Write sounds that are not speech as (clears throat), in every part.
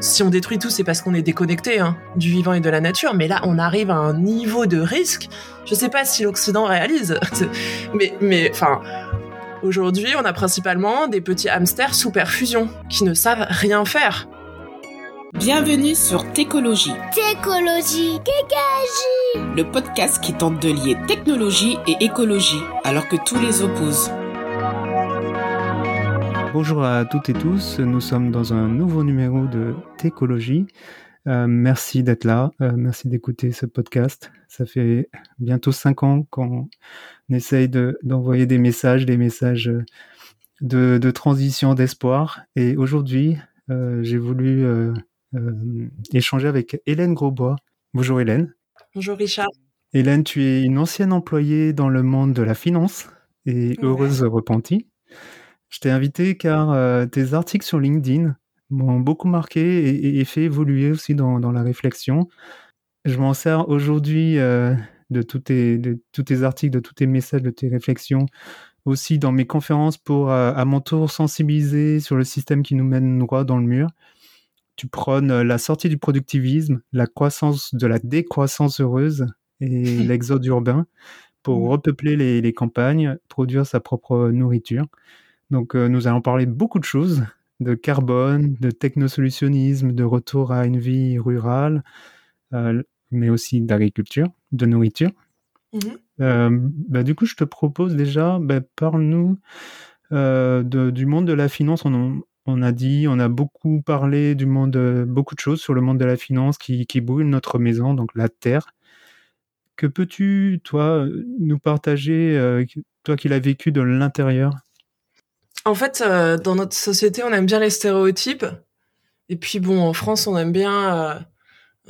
si on détruit tout, c'est parce qu'on est déconnecté hein, du vivant et de la nature. Mais là, on arrive à un niveau de risque. Je sais pas si l'Occident réalise, (laughs) mais, mais, enfin, aujourd'hui, on a principalement des petits hamsters sous perfusion qui ne savent rien faire. Bienvenue sur Técologie. Técologie, Kékagie. Le podcast qui tente de lier technologie et écologie, alors que tous les opposent. Bonjour à toutes et tous, nous sommes dans un nouveau numéro de Técologie. Euh, merci d'être là, euh, merci d'écouter ce podcast. Ça fait bientôt cinq ans qu'on essaye d'envoyer des messages, des messages de, de transition, d'espoir. Et aujourd'hui, euh, j'ai voulu échanger avec Hélène Grosbois. Bonjour Hélène. Bonjour Richard. Hélène, tu es une ancienne employée dans le monde de la finance et heureuse repentie. Je t'ai invité car euh, tes articles sur LinkedIn m'ont beaucoup marqué et, fait évoluer aussi dans, la réflexion. Je m'en sers aujourd'hui euh, de, tous tes, de tous tes articles, de tous tes messages, de tes réflexions, aussi dans mes conférences pour euh, à mon tour sensibiliser sur le système qui nous mène droit dans le mur. Tu prônes la sortie du productivisme, la croissance de la décroissance heureuse et (laughs) l'exode urbain pour mmh. repeupler les, les, campagnes, produire sa propre nourriture. Donc euh, nous allons parler beaucoup de choses, de carbone, de technosolutionnisme, de retour à une vie rurale, euh, mais aussi d'agriculture, de nourriture. Mhm. Euh, bah, du coup, je te propose déjà, bah, parle-nous du monde de la finance. On, a dit, on a beaucoup parlé du monde, beaucoup de choses sur le monde de la finance qui, qui brûle notre maison, donc la terre. Que peux-tu, toi, nous partager, toi qui l'as vécu de l'intérieur? En fait, euh, dans notre société, on aime bien les stéréotypes. Et puis bon, en France, on aime bien euh,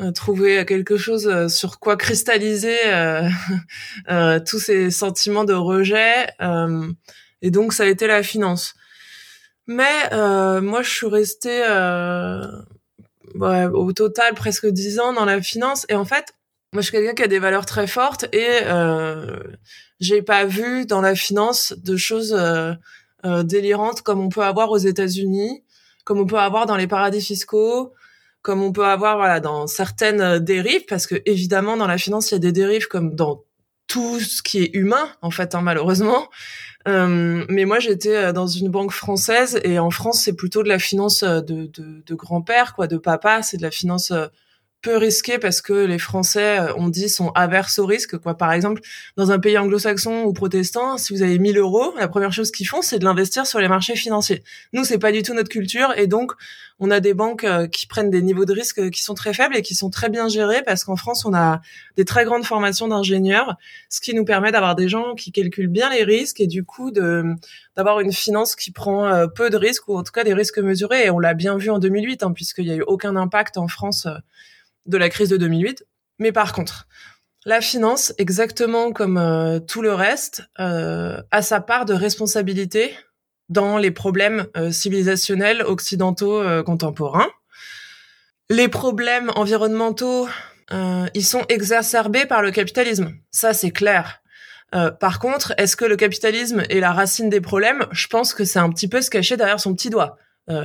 euh, trouver quelque chose sur quoi cristalliser (laughs) tous ces sentiments de rejet. et donc, ça a été la finance. Mais moi, je suis restée au total presque dix ans dans la finance. Et en fait, moi, je suis quelqu'un qui a des valeurs très fortes et j'ai pas vu dans la finance de choses euh, délirante comme on peut avoir aux États-Unis, comme on peut avoir dans les paradis fiscaux, comme on peut avoir voilà dans certaines euh, dérives, parce que évidemment dans la finance il y a des dérives comme dans tout ce qui est humain en fait hein, malheureusement. Euh, mais moi j'étais euh, dans une banque française et en France c'est plutôt de la finance de, de, de grand-père quoi, de papa, c'est de la finance peu risqué parce que les Français, euh, on dit, sont averses au risque. Quoi. Par exemple, dans un pays anglo-saxon ou protestant, si vous avez 1000 euros, la première chose qu'ils font, c'est de l'investir sur les marchés financiers. Nous, c'est pas du tout notre culture, et donc on a des banques euh, qui prennent des niveaux de risque qui sont très faibles et qui sont très bien gérés parce qu'en France, on a des très grandes formations d'ingénieurs, ce qui nous permet d'avoir des gens qui calculent bien les risques et du coup d'avoir une finance qui prend euh, peu de risques ou en tout cas des risques mesurés. Et on l'a bien vu en 2008, hein, puisqu'il n'y a eu aucun impact en France de la crise de 2008. Mais par contre, la finance, exactement comme euh, tout le reste, euh, a sa part de responsabilité dans les problèmes euh, civilisationnels occidentaux contemporains. Les problèmes environnementaux, ils sont exacerbés par le capitalisme. Ça, c'est clair. par contre, est-ce que le capitalisme est la racine des problèmes? Je pense que c'est un petit peu se cacher derrière son petit doigt.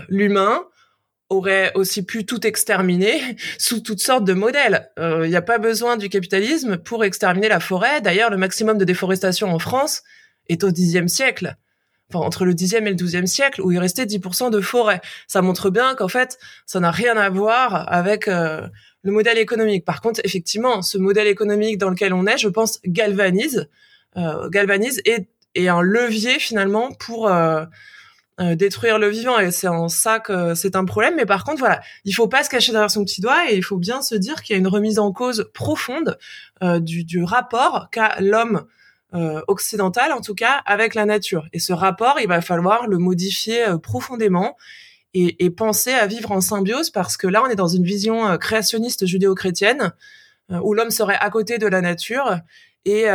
L'humain, aurait aussi pu tout exterminer (laughs) sous toutes sortes de modèles. Il euh, n'y a pas besoin du capitalisme pour exterminer la forêt. D'ailleurs, le maximum de déforestation en France est au Xe siècle. Enfin, entre le Xe et le XIIe siècle, où il restait 10% de forêt. Ça montre bien qu'en fait, ça n'a rien à voir avec euh, le modèle économique. Par contre, effectivement, ce modèle économique dans lequel on est, je pense, galvanise, euh, galvanise et est un levier finalement pour euh, détruire le vivant et c'est en ça que c'est un problème. Mais par contre voilà il faut pas se cacher derrière son petit doigt et il faut bien se dire qu'il y a une remise en cause profonde euh, du, du, rapport qu'a l'homme euh, occidental en tout cas avec la nature. Et ce rapport il va falloir le modifier profondément et, et, penser à vivre en symbiose parce que là on est dans une vision créationniste judéo-chrétienne où l'homme serait à côté de la nature et,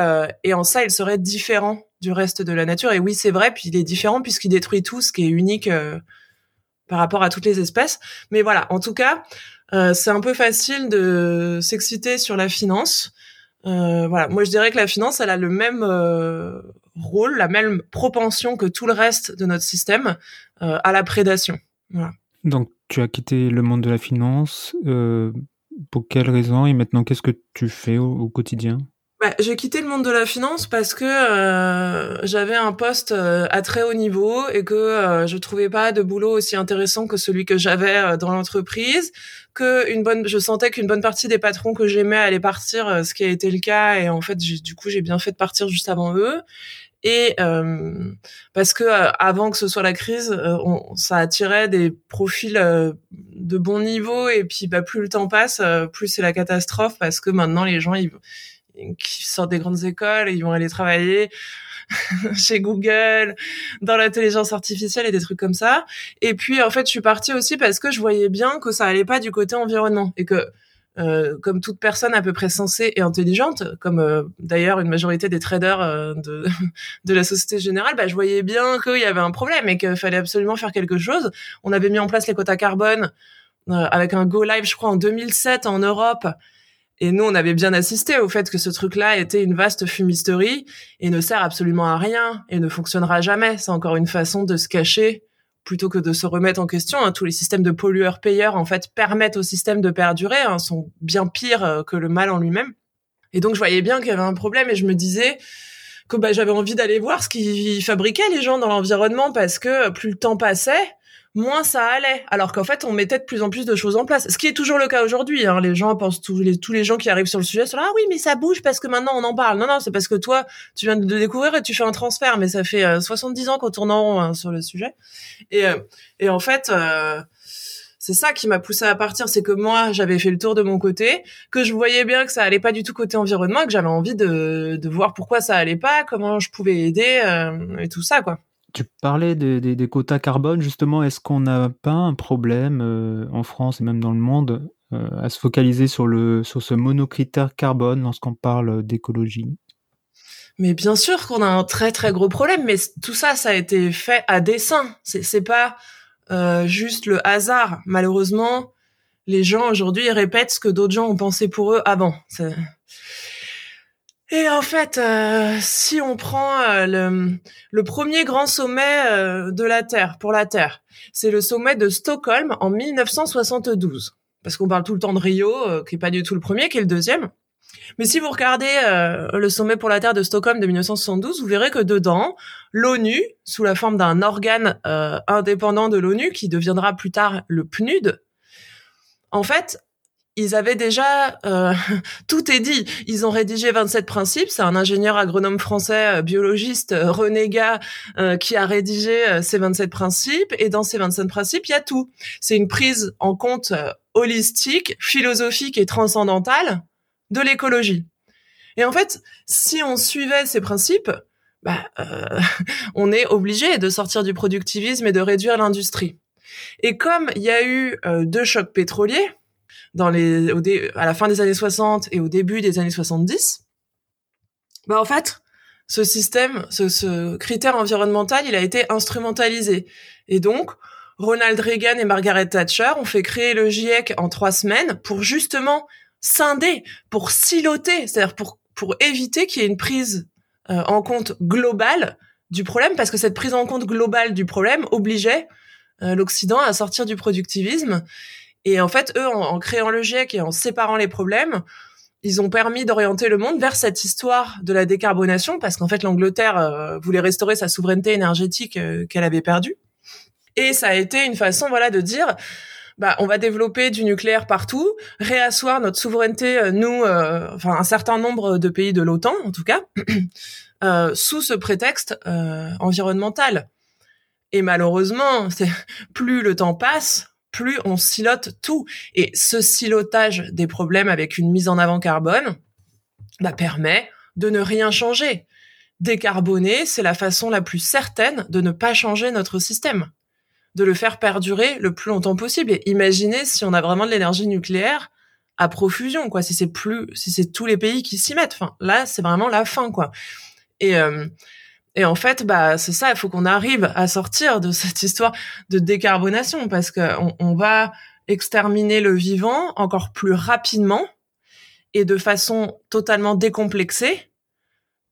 et en ça il serait différent du reste de la nature. Et oui, c'est vrai, puis il est différent puisqu'il détruit tout ce qui est unique euh, par rapport à toutes les espèces. Mais voilà, en tout cas, euh, c'est un peu facile de s'exciter sur la finance. Euh, voilà, moi je dirais que la finance, elle a le même rôle, la même propension que tout le reste de notre système à la prédation. Voilà. Donc tu as quitté le monde de la finance. pour quelles raisons et maintenant qu'est-ce que tu fais au quotidien? Bah, j'ai quitté le monde de la finance parce que euh, j'avais un poste euh, à très haut niveau et que euh, je trouvais pas de boulot aussi intéressant que celui que j'avais euh, dans l'entreprise, que une bonne, je sentais qu'une bonne partie des patrons que j'aimais allaient partir, ce qui a été le cas et en fait du coup j'ai bien fait de partir juste avant eux. Et parce que avant que ce soit la crise, on, ça attirait des profils de bon niveau et puis bah plus le temps passe, plus c'est la catastrophe parce que maintenant les gens ils qui sortent des grandes écoles et ils vont aller travailler (laughs) chez Google, dans l'intelligence artificielle et des trucs comme ça. Et puis en fait, je suis partie aussi parce que je voyais bien que ça allait pas du côté environnement et que euh, comme toute personne à peu près sensée et intelligente, comme euh, d'ailleurs une majorité des traders euh, de, (laughs) de la Société Générale, bah, je voyais bien qu'il y avait un problème et qu'il fallait absolument faire quelque chose. On avait mis en place les quotas carbone avec un go live, je crois, en 2007 en Europe. Et nous, on avait bien assisté au fait que ce truc-là était une vaste fumisterie et ne sert absolument à rien et ne fonctionnera jamais. C'est encore une façon de se cacher plutôt que de se remettre en question. Hein. Tous les systèmes de pollueurs-payeurs, en fait, permettent au système de perdurer, hein, sont bien pires euh, que le mal en lui-même. Et donc, je voyais bien qu'il y avait un problème et je me disais que bah, j'avais envie d'aller voir ce qu'ils fabriquaient les gens dans l'environnement parce que plus le temps passait, moins ça allait. Alors qu'en fait, on mettait de plus en plus de choses en place. Ce qui est toujours le cas aujourd'hui. Hein. Les gens pensent tous les tous les gens qui arrivent sur le sujet sont là. Ah oui, mais ça bouge parce que maintenant on en parle. Non, non, c'est parce que toi, tu viens de découvrir et tu fais un transfert. Mais ça fait 70 euh, ans qu'on tourne en rond hein, sur le sujet. Et euh, et en fait. Euh, c'est ça qui m'a poussé à partir, c'est que moi j'avais fait le tour de mon côté, que je voyais bien que ça allait pas du tout côté environnement, que j'avais envie de, de voir pourquoi ça allait pas, comment je pouvais aider et tout ça quoi. Tu parlais des, quotas carbone, justement, est-ce qu'on n'a pas un problème euh, en France et même dans le monde euh, à se focaliser sur, ce monocritère carbone lorsqu'on parle d'écologie? Mais bien sûr qu'on a un très très gros problème, mais tout ça, ça a été fait à dessein. C'est pas euh, juste le hasard. Malheureusement, les gens aujourd'hui répètent ce que d'autres gens ont pensé pour eux avant. Et en fait, euh, si on prend euh, le, premier grand sommet euh, de la Terre, pour la Terre, c'est le sommet de Stockholm en 1972. Parce qu'on parle tout le temps de Rio, qui est pas du tout le premier, qui est le deuxième. Mais si vous regardez le sommet pour la Terre de Stockholm de 1972, vous verrez que dedans, l'ONU, sous la forme d'un organe indépendant de l'ONU, qui deviendra plus tard le PNUD, en fait, ils avaient déjà euh, (laughs) tout est dit. Ils ont rédigé 27 principes. C'est un ingénieur agronome français, euh, biologiste, euh, renégat, qui a rédigé ces 27 principes. Et dans ces 27 principes, il y a tout. C'est une prise en compte holistique, philosophique et transcendantale de l'écologie. Et en fait, si on suivait ces principes, bah, (laughs) on est obligé de sortir du productivisme et de réduire l'industrie. Et comme il y a eu deux chocs pétroliers, dans les, au à la fin des années 60 et au début des années 70, bah en fait, ce système, ce, ce critère environnemental, il a été instrumentalisé. Et donc, Ronald Reagan et Margaret Thatcher ont fait créer le GIEC en trois semaines pour justement scinder, pour siloter, c'est-à-dire pour, pour éviter qu'il y ait une prise euh, en compte globale du problème, parce que cette prise en compte globale du problème obligeait euh, l'Occident à sortir du productivisme et en fait, eux, en, créant le GIEC et en séparant les problèmes, ils ont permis d'orienter le monde vers cette histoire de la décarbonation, parce qu'en fait, l'Angleterre euh, voulait restaurer sa souveraineté énergétique euh, qu'elle avait perdue. Et ça a été une façon, voilà, de dire, bah, on va développer du nucléaire partout, réasseoir notre souveraineté, euh, nous, enfin un certain nombre de pays de l'OTAN, en tout cas, (clears throat) sous ce prétexte environnemental. Et malheureusement, (laughs) plus le temps passe, plus on silote tout. Et ce silotage des problèmes avec une mise en avant carbone bah, permet de ne rien changer. Décarboner, c'est la façon la plus certaine de ne pas changer notre système, de le faire perdurer le plus longtemps possible. Et imaginez si on a vraiment de l'énergie nucléaire à profusion, quoi. Si c'est plus, si c'est tous les pays qui s'y mettent. Enfin, là, c'est vraiment la fin, quoi. Et euh, et en fait, bah c'est ça, il faut qu'on arrive à sortir de cette histoire de décarbonation parce qu'on on va exterminer le vivant encore plus rapidement et de façon totalement décomplexée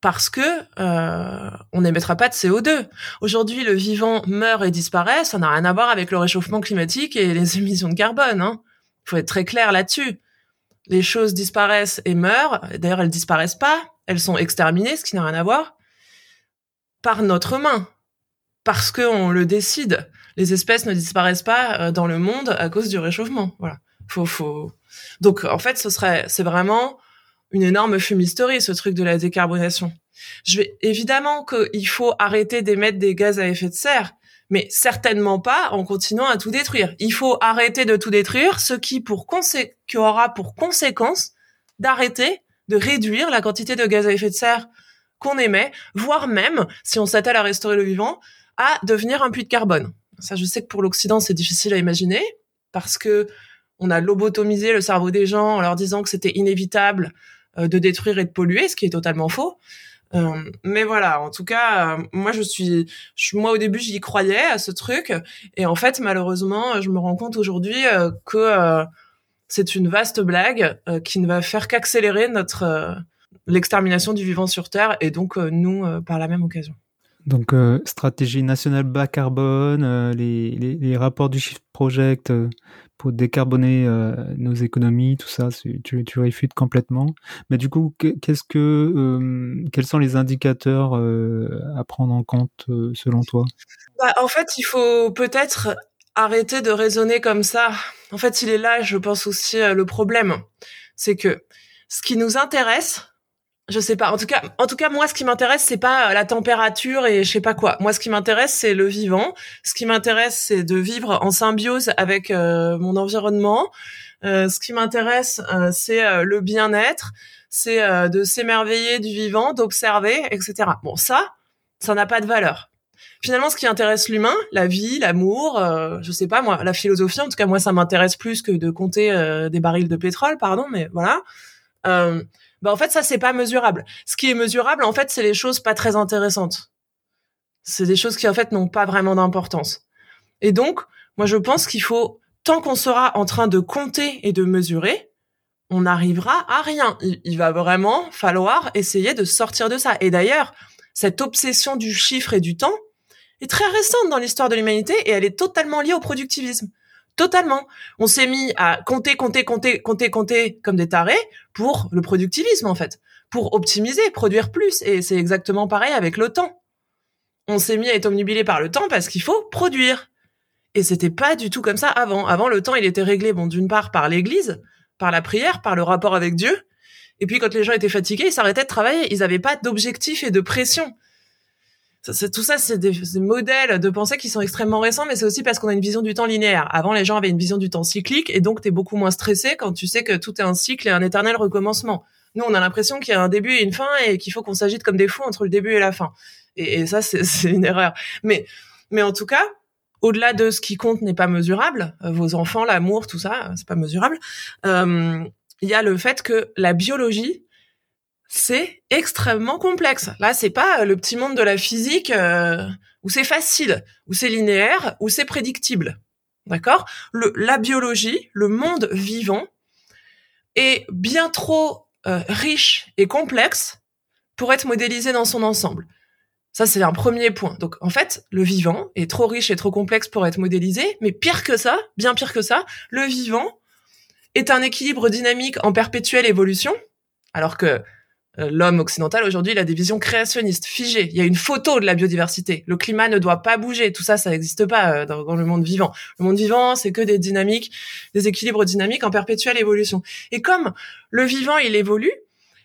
parce que euh, on n'émettra pas de CO2. Aujourd'hui, le vivant meurt et disparaît, ça n'a rien à voir avec le réchauffement climatique et les (laughs) émissions de carbone. Hein. Il faut être très clair là-dessus. Les choses disparaissent et meurent. D'ailleurs, elles disparaissent pas, elles sont exterminées, ce qui n'a rien à voir, par notre main, parce qu'on le décide. Les espèces ne disparaissent pas euh, dans le monde à cause du réchauffement. Voilà. Faut, faut. Donc, en fait, ce serait, c'est vraiment une énorme fumisterie, ce truc de la décarbonation. Je vais évidemment qu'il faut arrêter d'émettre des gaz à effet de serre, mais certainement pas en continuant à tout détruire. Il faut arrêter de tout détruire, ce qui pour qui aura pour conséquence d'arrêter de réduire la quantité de gaz à effet de serre qu'on émet, voire même, si on s'attelle à restaurer le vivant, à devenir un puits de carbone. Ça, je sais que pour l'Occident, c'est difficile à imaginer parce que on a lobotomisé le cerveau des gens en leur disant que c'était inévitable euh, de détruire et de polluer, ce qui est totalement faux. Euh, mais voilà, en tout cas, euh, moi je suis, moi au début j'y croyais à ce truc, et en fait malheureusement je me rends compte aujourd'hui que c'est une vaste blague qui ne va faire qu'accélérer notre l'extermination du vivant sur Terre et donc nous par la même occasion. Donc stratégie nationale bas carbone, les, les, les, rapports du Shift Project pour décarboner euh, nos économies, tout ça, tu, tu réfutes complètement. Mais du coup, qu'est-ce que, euh, quels sont les indicateurs euh, à prendre en compte selon toi? Bah, En fait, il faut peut-être arrêter de raisonner comme ça. En fait, il est là, je pense aussi, le problème. C'est que ce qui nous intéresse, je sais pas. En tout cas, en tout cas, moi, ce qui m'intéresse, c'est pas la température et je sais pas quoi. Moi, ce qui m'intéresse, c'est le vivant. Ce qui m'intéresse, c'est de vivre en symbiose avec euh, mon environnement. Euh, ce qui m'intéresse, euh, c'est le bien-être, c'est de s'émerveiller du vivant, d'observer, etc. Bon, ça, ça n'a pas de valeur. Finalement, ce qui intéresse l'humain, la vie, l'amour, je sais pas moi, la philosophie. En tout cas, moi, ça m'intéresse plus que de compter des barils de pétrole, pardon, mais voilà bah en fait ça c'est pas mesurable. Ce qui est mesurable en fait c'est les choses pas très intéressantes. C'est des choses qui en fait n'ont pas vraiment d'importance. Et donc moi je pense qu'il faut tant qu'on sera en train de compter et de mesurer, on n'arrivera à rien. Il, il, va vraiment falloir essayer de sortir de ça. Et d'ailleurs, cette obsession du chiffre et du temps est très récente dans l'histoire de l'humanité et elle est totalement liée au productivisme. Totalement. On s'est mis à compter, compter, compter, compter, compter comme des tarés pour le productivisme en fait, pour optimiser, produire plus. Et c'est exactement pareil avec le temps. On s'est mis à être omnibilé par le temps parce qu'il faut produire. Et c'était pas du tout comme ça avant. Avant, le temps, il était réglé, bon, d'une part par l'Église, par la prière, par le rapport avec Dieu. Et puis quand les gens étaient fatigués, ils s'arrêtaient de travailler. Ils n'avaient pas d'objectif et de pression tout ça, c'est des, modèles de pensée qui sont extrêmement récents, mais c'est aussi parce qu'on a une vision du temps linéaire. Avant, les gens avaient une vision du temps cyclique, et donc tu es beaucoup moins stressé quand tu sais que tout est un cycle et un éternel recommencement. Nous, on a l'impression qu'il y a un début et une fin, et qu'il faut qu'on s'agite comme des fous entre le début et la fin. Et, ça, (laughs) c'est une erreur. Mais, mais en tout cas, au-delà de ce qui compte n'est pas mesurable, euh, vos enfants, l'amour, tout ça, c'est pas mesurable. Euh, il y a le fait que la biologie c'est extrêmement complexe. Là, c'est pas le petit monde de la physique euh, où c'est facile, où c'est linéaire, où c'est prédictible. D'accord? La biologie, le monde vivant, est bien trop euh, riche et complexe pour être modélisé dans son ensemble. Ça, c'est un premier point. Donc, en fait, le vivant est trop riche et trop complexe pour être modélisé, mais pire que ça, bien pire que ça, le vivant est un équilibre dynamique en perpétuelle évolution, alors que euh, l'homme occidental aujourd'hui il a des visions créationnistes figées. Il y a une photo de la biodiversité. Le climat ne doit pas bouger. Tout ça, ça n'existe pas euh, dans, le monde vivant. Le monde vivant, c'est que des dynamiques, des équilibres dynamiques en perpétuelle évolution. Et comme le vivant, il évolue,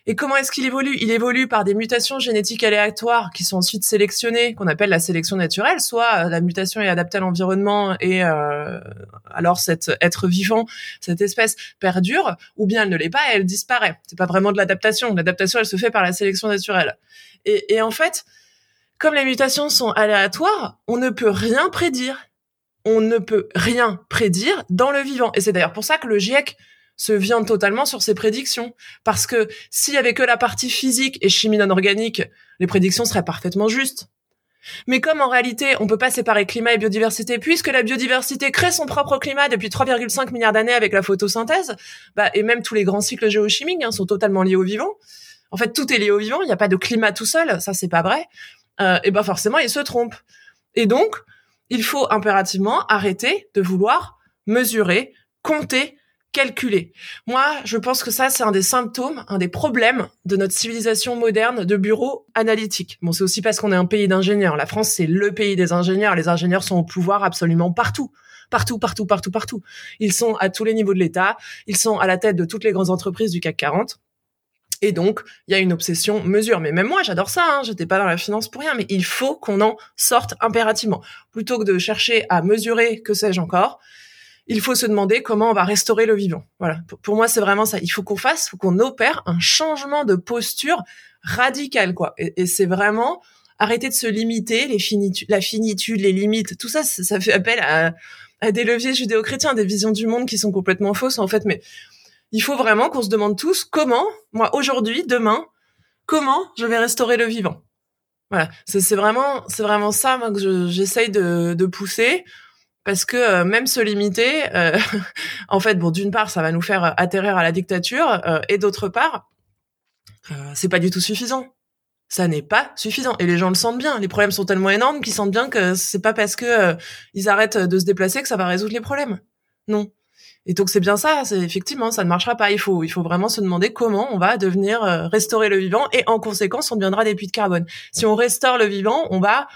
et comment est-ce qu'il évolue? Il évolue par des mutations génétiques aléatoires qui sont ensuite sélectionnées, qu'on appelle la sélection naturelle. Soit euh, la mutation est adaptée à l'environnement et euh, alors cet être vivant, cette espèce perdure, ou bien elle ne l'est pas et elle disparaît. C'est pas vraiment de l'adaptation. L'adaptation, elle se fait par la sélection naturelle. Et, et en fait, comme les mutations sont aléatoires, on ne peut rien prédire. On ne peut rien prédire dans le vivant. Et c'est d'ailleurs pour ça que le GIEC se vient totalement sur ses prédictions. Parce que s'il y avait que la partie physique et chimie non organique, les prédictions seraient parfaitement justes. Mais comme en réalité, on peut pas séparer climat et biodiversité, puisque la biodiversité crée son propre climat depuis 3,5 milliards d'années avec la photosynthèse, bah, et même tous les grands cycles géochimiques hein, sont totalement liés au vivant. en fait tout est lié au vivant, il n'y a pas de climat tout seul, ça c'est pas vrai. Euh, et ben forcément il se trompe. Et donc il faut impérativement arrêter de vouloir mesurer, compter, calculer. Moi, je pense que ça, c'est un des symptômes, un des problèmes de notre civilisation moderne de bureau analytique. Bon, c'est aussi parce qu'on est un pays d'ingénieurs. La France, c'est le pays des ingénieurs. Les ingénieurs sont au pouvoir absolument partout. Partout, partout, partout, partout. Ils sont à tous les niveaux de l'État. Ils sont à la tête de toutes les grandes entreprises du CAC 40. Et donc, il y a une obsession mesure. Mais même moi, j'adore ça. Hein. J'étais pas dans la finance pour rien. Mais il faut qu'on en sorte impérativement. Plutôt que de chercher à mesurer, que sais-je encore, il faut se demander comment on va restaurer le vivant. Voilà. Pour, moi, c'est vraiment ça. Il faut qu'on fasse, qu'on opère un changement de posture radical, quoi. Et, c'est vraiment arrêter de se limiter, la finitude, les limites, tout ça, ça, fait appel à, des leviers judéo-chrétiens, des visions du monde qui sont complètement fausses, en fait. Mais il faut vraiment qu'on se demande tous comment, moi, aujourd'hui, demain, comment je vais restaurer le vivant. Voilà. C'est vraiment, c'est vraiment ça, moi, que j'essaye de pousser parce que euh, même se limiter, euh, (laughs) en fait, bon, d'une part, ça va nous faire atterrir à la dictature, euh, et d'autre part, c'est pas du tout suffisant. Ça n'est pas suffisant, et les gens le sentent bien. Les problèmes sont tellement énormes qu'ils sentent bien que c'est pas parce que ils arrêtent de se déplacer que ça va résoudre les problèmes. Non. Et donc c'est bien ça. C'est effectivement, ça ne marchera pas. Il faut, il faut vraiment se demander comment on va devenir restaurer le vivant, et en conséquence, on deviendra des puits de carbone. Si on restaure le vivant, on va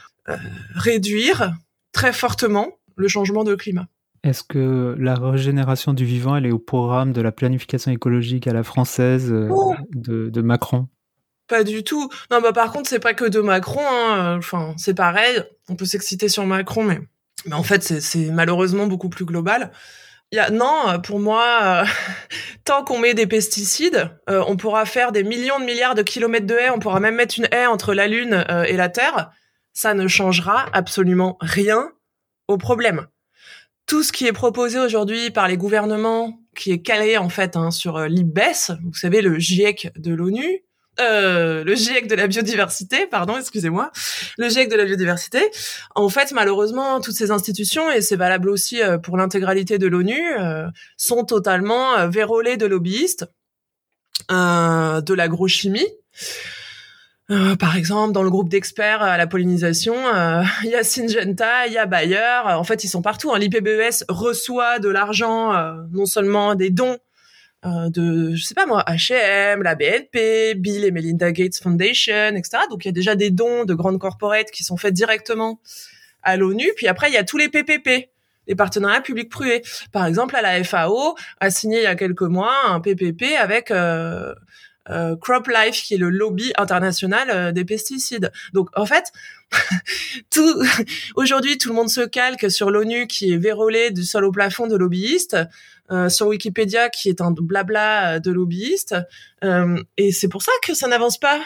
réduire très fortement le changement de climat. Est-ce que la régénération du vivant, elle est au programme de la planification écologique à la française euh, oh de, Macron? Pas du tout. Non, bah par contre, c'est pas que de Macron. Hein. Enfin, c'est pareil. On peut s'exciter sur Macron, mais, mais en fait, c'est malheureusement beaucoup plus global. Y a, non, pour moi, euh, (laughs) tant qu'on met des pesticides, euh, on pourra faire des millions de milliards de kilomètres de haies. On pourra même mettre une haie entre la Lune et la Terre. Ça ne changera absolument rien au problème. Tout ce qui est proposé aujourd'hui par les gouvernements, qui est calé en fait hein, sur euh, l'IBES, vous savez le GIEC de l'ONU, euh, le GIEC de la biodiversité, pardon, excusez-moi, le GIEC de la biodiversité. En fait, malheureusement, toutes ces institutions, et c'est valable aussi euh, pour l'intégralité de l'ONU, sont totalement vérolées de lobbyistes, de l'agrochimie. Euh, par exemple, dans le groupe d'experts à la pollinisation, euh, (laughs) il y a Syngenta, il y a Bayer. En fait, ils sont partout. Hein. L'IPBES reçoit de l'argent, euh, non seulement des dons de, je sais pas moi, H&M, la BNP, Bill et Melinda Gates Foundation, etc. Donc, il y a déjà des dons de grandes corporates qui sont faits directement à l'ONU. Puis après, il y a tous les PPP, les partenariats publics-privés. Par exemple, à la FAO a signé il y a quelques mois un PPP avec euh, CropLife, qui est le lobby international euh, des pesticides. Donc en fait, (laughs) tout (laughs) aujourd'hui tout le monde se calque sur l'ONU qui est vérolé du sol au plafond de lobbyistes, euh, sur Wikipédia qui est un blabla de lobbyistes, et c'est pour ça que ça n'avance pas.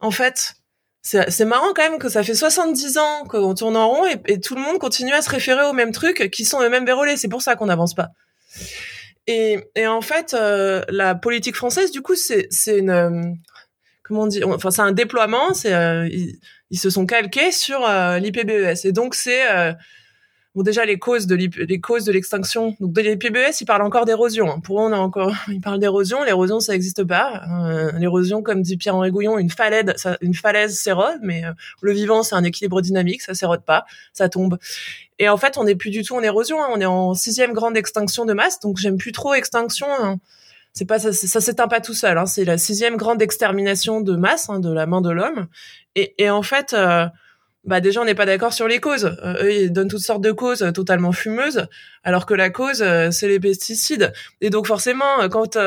En fait, c'est marrant quand même que ça fait 70 ans qu'on tourne en rond et, et, tout le monde continue à se référer aux mêmes trucs qui sont eux-mêmes vérolés. C'est pour ça qu'on n'avance pas. Et, et en fait, euh, la politique française, du coup, c'est une euh, comment on dit Enfin, c'est un déploiement. C'est euh, ils, ils, se sont calqués sur l'IPBES. Et donc, c'est Bon, déjà, les causes de les causes de l'extinction. Donc, de l'IPBES, ils parlent encore d'érosion. Hein. Pour eux, on a encore, (laughs) ils parlent d'érosion. L'érosion, ça n'existe pas. Euh, l'érosion, comme dit Pierre-Henri Gouillon, une falaise, ça, s'érode, mais euh, le vivant, c'est un équilibre dynamique, ça s'érode pas, ça tombe. Et en fait, on n'est plus du tout en érosion. Hein. On est en sixième grande extinction de masse. Donc, j'aime plus trop extinction. Hein. C'est pas ça, ça s'éteint pas tout seul. C'est la sixième grande extermination de masse de la main de l'homme. Et, et, en fait. Euh, bah déjà on n'est pas d'accord sur les causes. Euh, eux ils donnent toutes sortes de causes euh, totalement fumeuses, alors que la cause euh, c'est les pesticides. Et donc forcément quand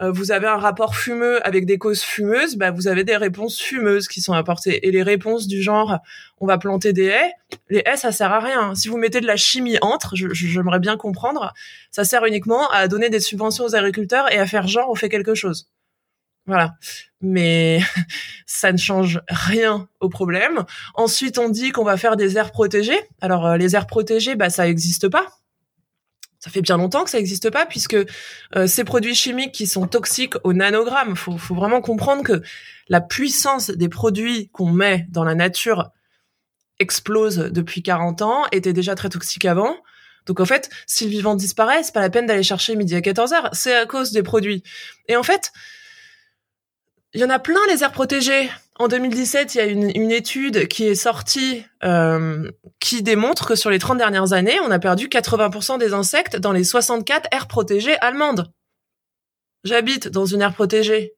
vous avez un rapport fumeux avec des causes fumeuses, bah vous avez des réponses fumeuses qui sont apportées. Et les réponses du genre on va planter des haies, les haies ça sert à rien. Si vous mettez de la chimie entre, j'aimerais bien comprendre, ça sert uniquement à donner des subventions aux agriculteurs et à faire genre on fait quelque chose. Voilà. Mais (laughs) ça ne change rien au problème. Ensuite, on dit qu'on va faire des aires protégées. Alors, euh, les aires protégées, bah, ça n'existe pas. Ça fait bien longtemps que ça n'existe pas puisque euh, ces produits chimiques qui sont toxiques au nanogramme, faut, faut vraiment comprendre que la puissance des produits qu'on met dans la nature explose depuis 40 ans, était déjà très toxique avant. Donc en fait, si le vivant disparaît, c'est pas la peine d'aller chercher midi à 14 heures, c'est à cause des produits. Et en fait, il y en a plein les aires protégées. En 2017, il y a une, une étude qui est sortie euh, qui démontre que sur les 30 dernières années, on a perdu 80% des insectes dans les 64 aires protégées allemandes. J'habite dans une aire protégée.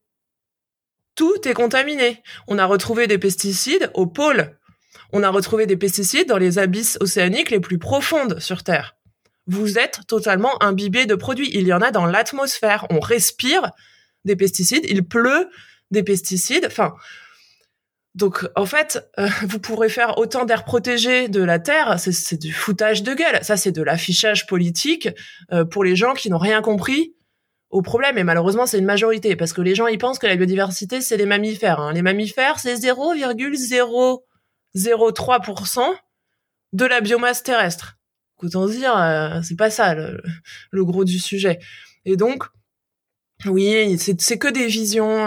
Tout est contaminé. On a retrouvé des pesticides au pôle. On a retrouvé des pesticides dans les abysses océaniques les plus profondes sur Terre. Vous êtes totalement imbibé de produits. Il y en a dans l'atmosphère. On respire des pesticides. Il pleut des pesticides. Enfin, donc en fait, euh, vous pourrez faire autant d'air protégé de la terre, c'est du foutage de gueule. Ça, c'est de l'affichage politique euh, pour les gens qui n'ont rien compris au problème. Et malheureusement, c'est une majorité parce que les gens ils pensent que la biodiversité c'est les mammifères. Hein. Les mammifères, c'est 0,003% de la biomasse terrestre. Autant dire, euh, c'est pas ça le, le, gros du sujet. Et donc, oui, c'est que des visions.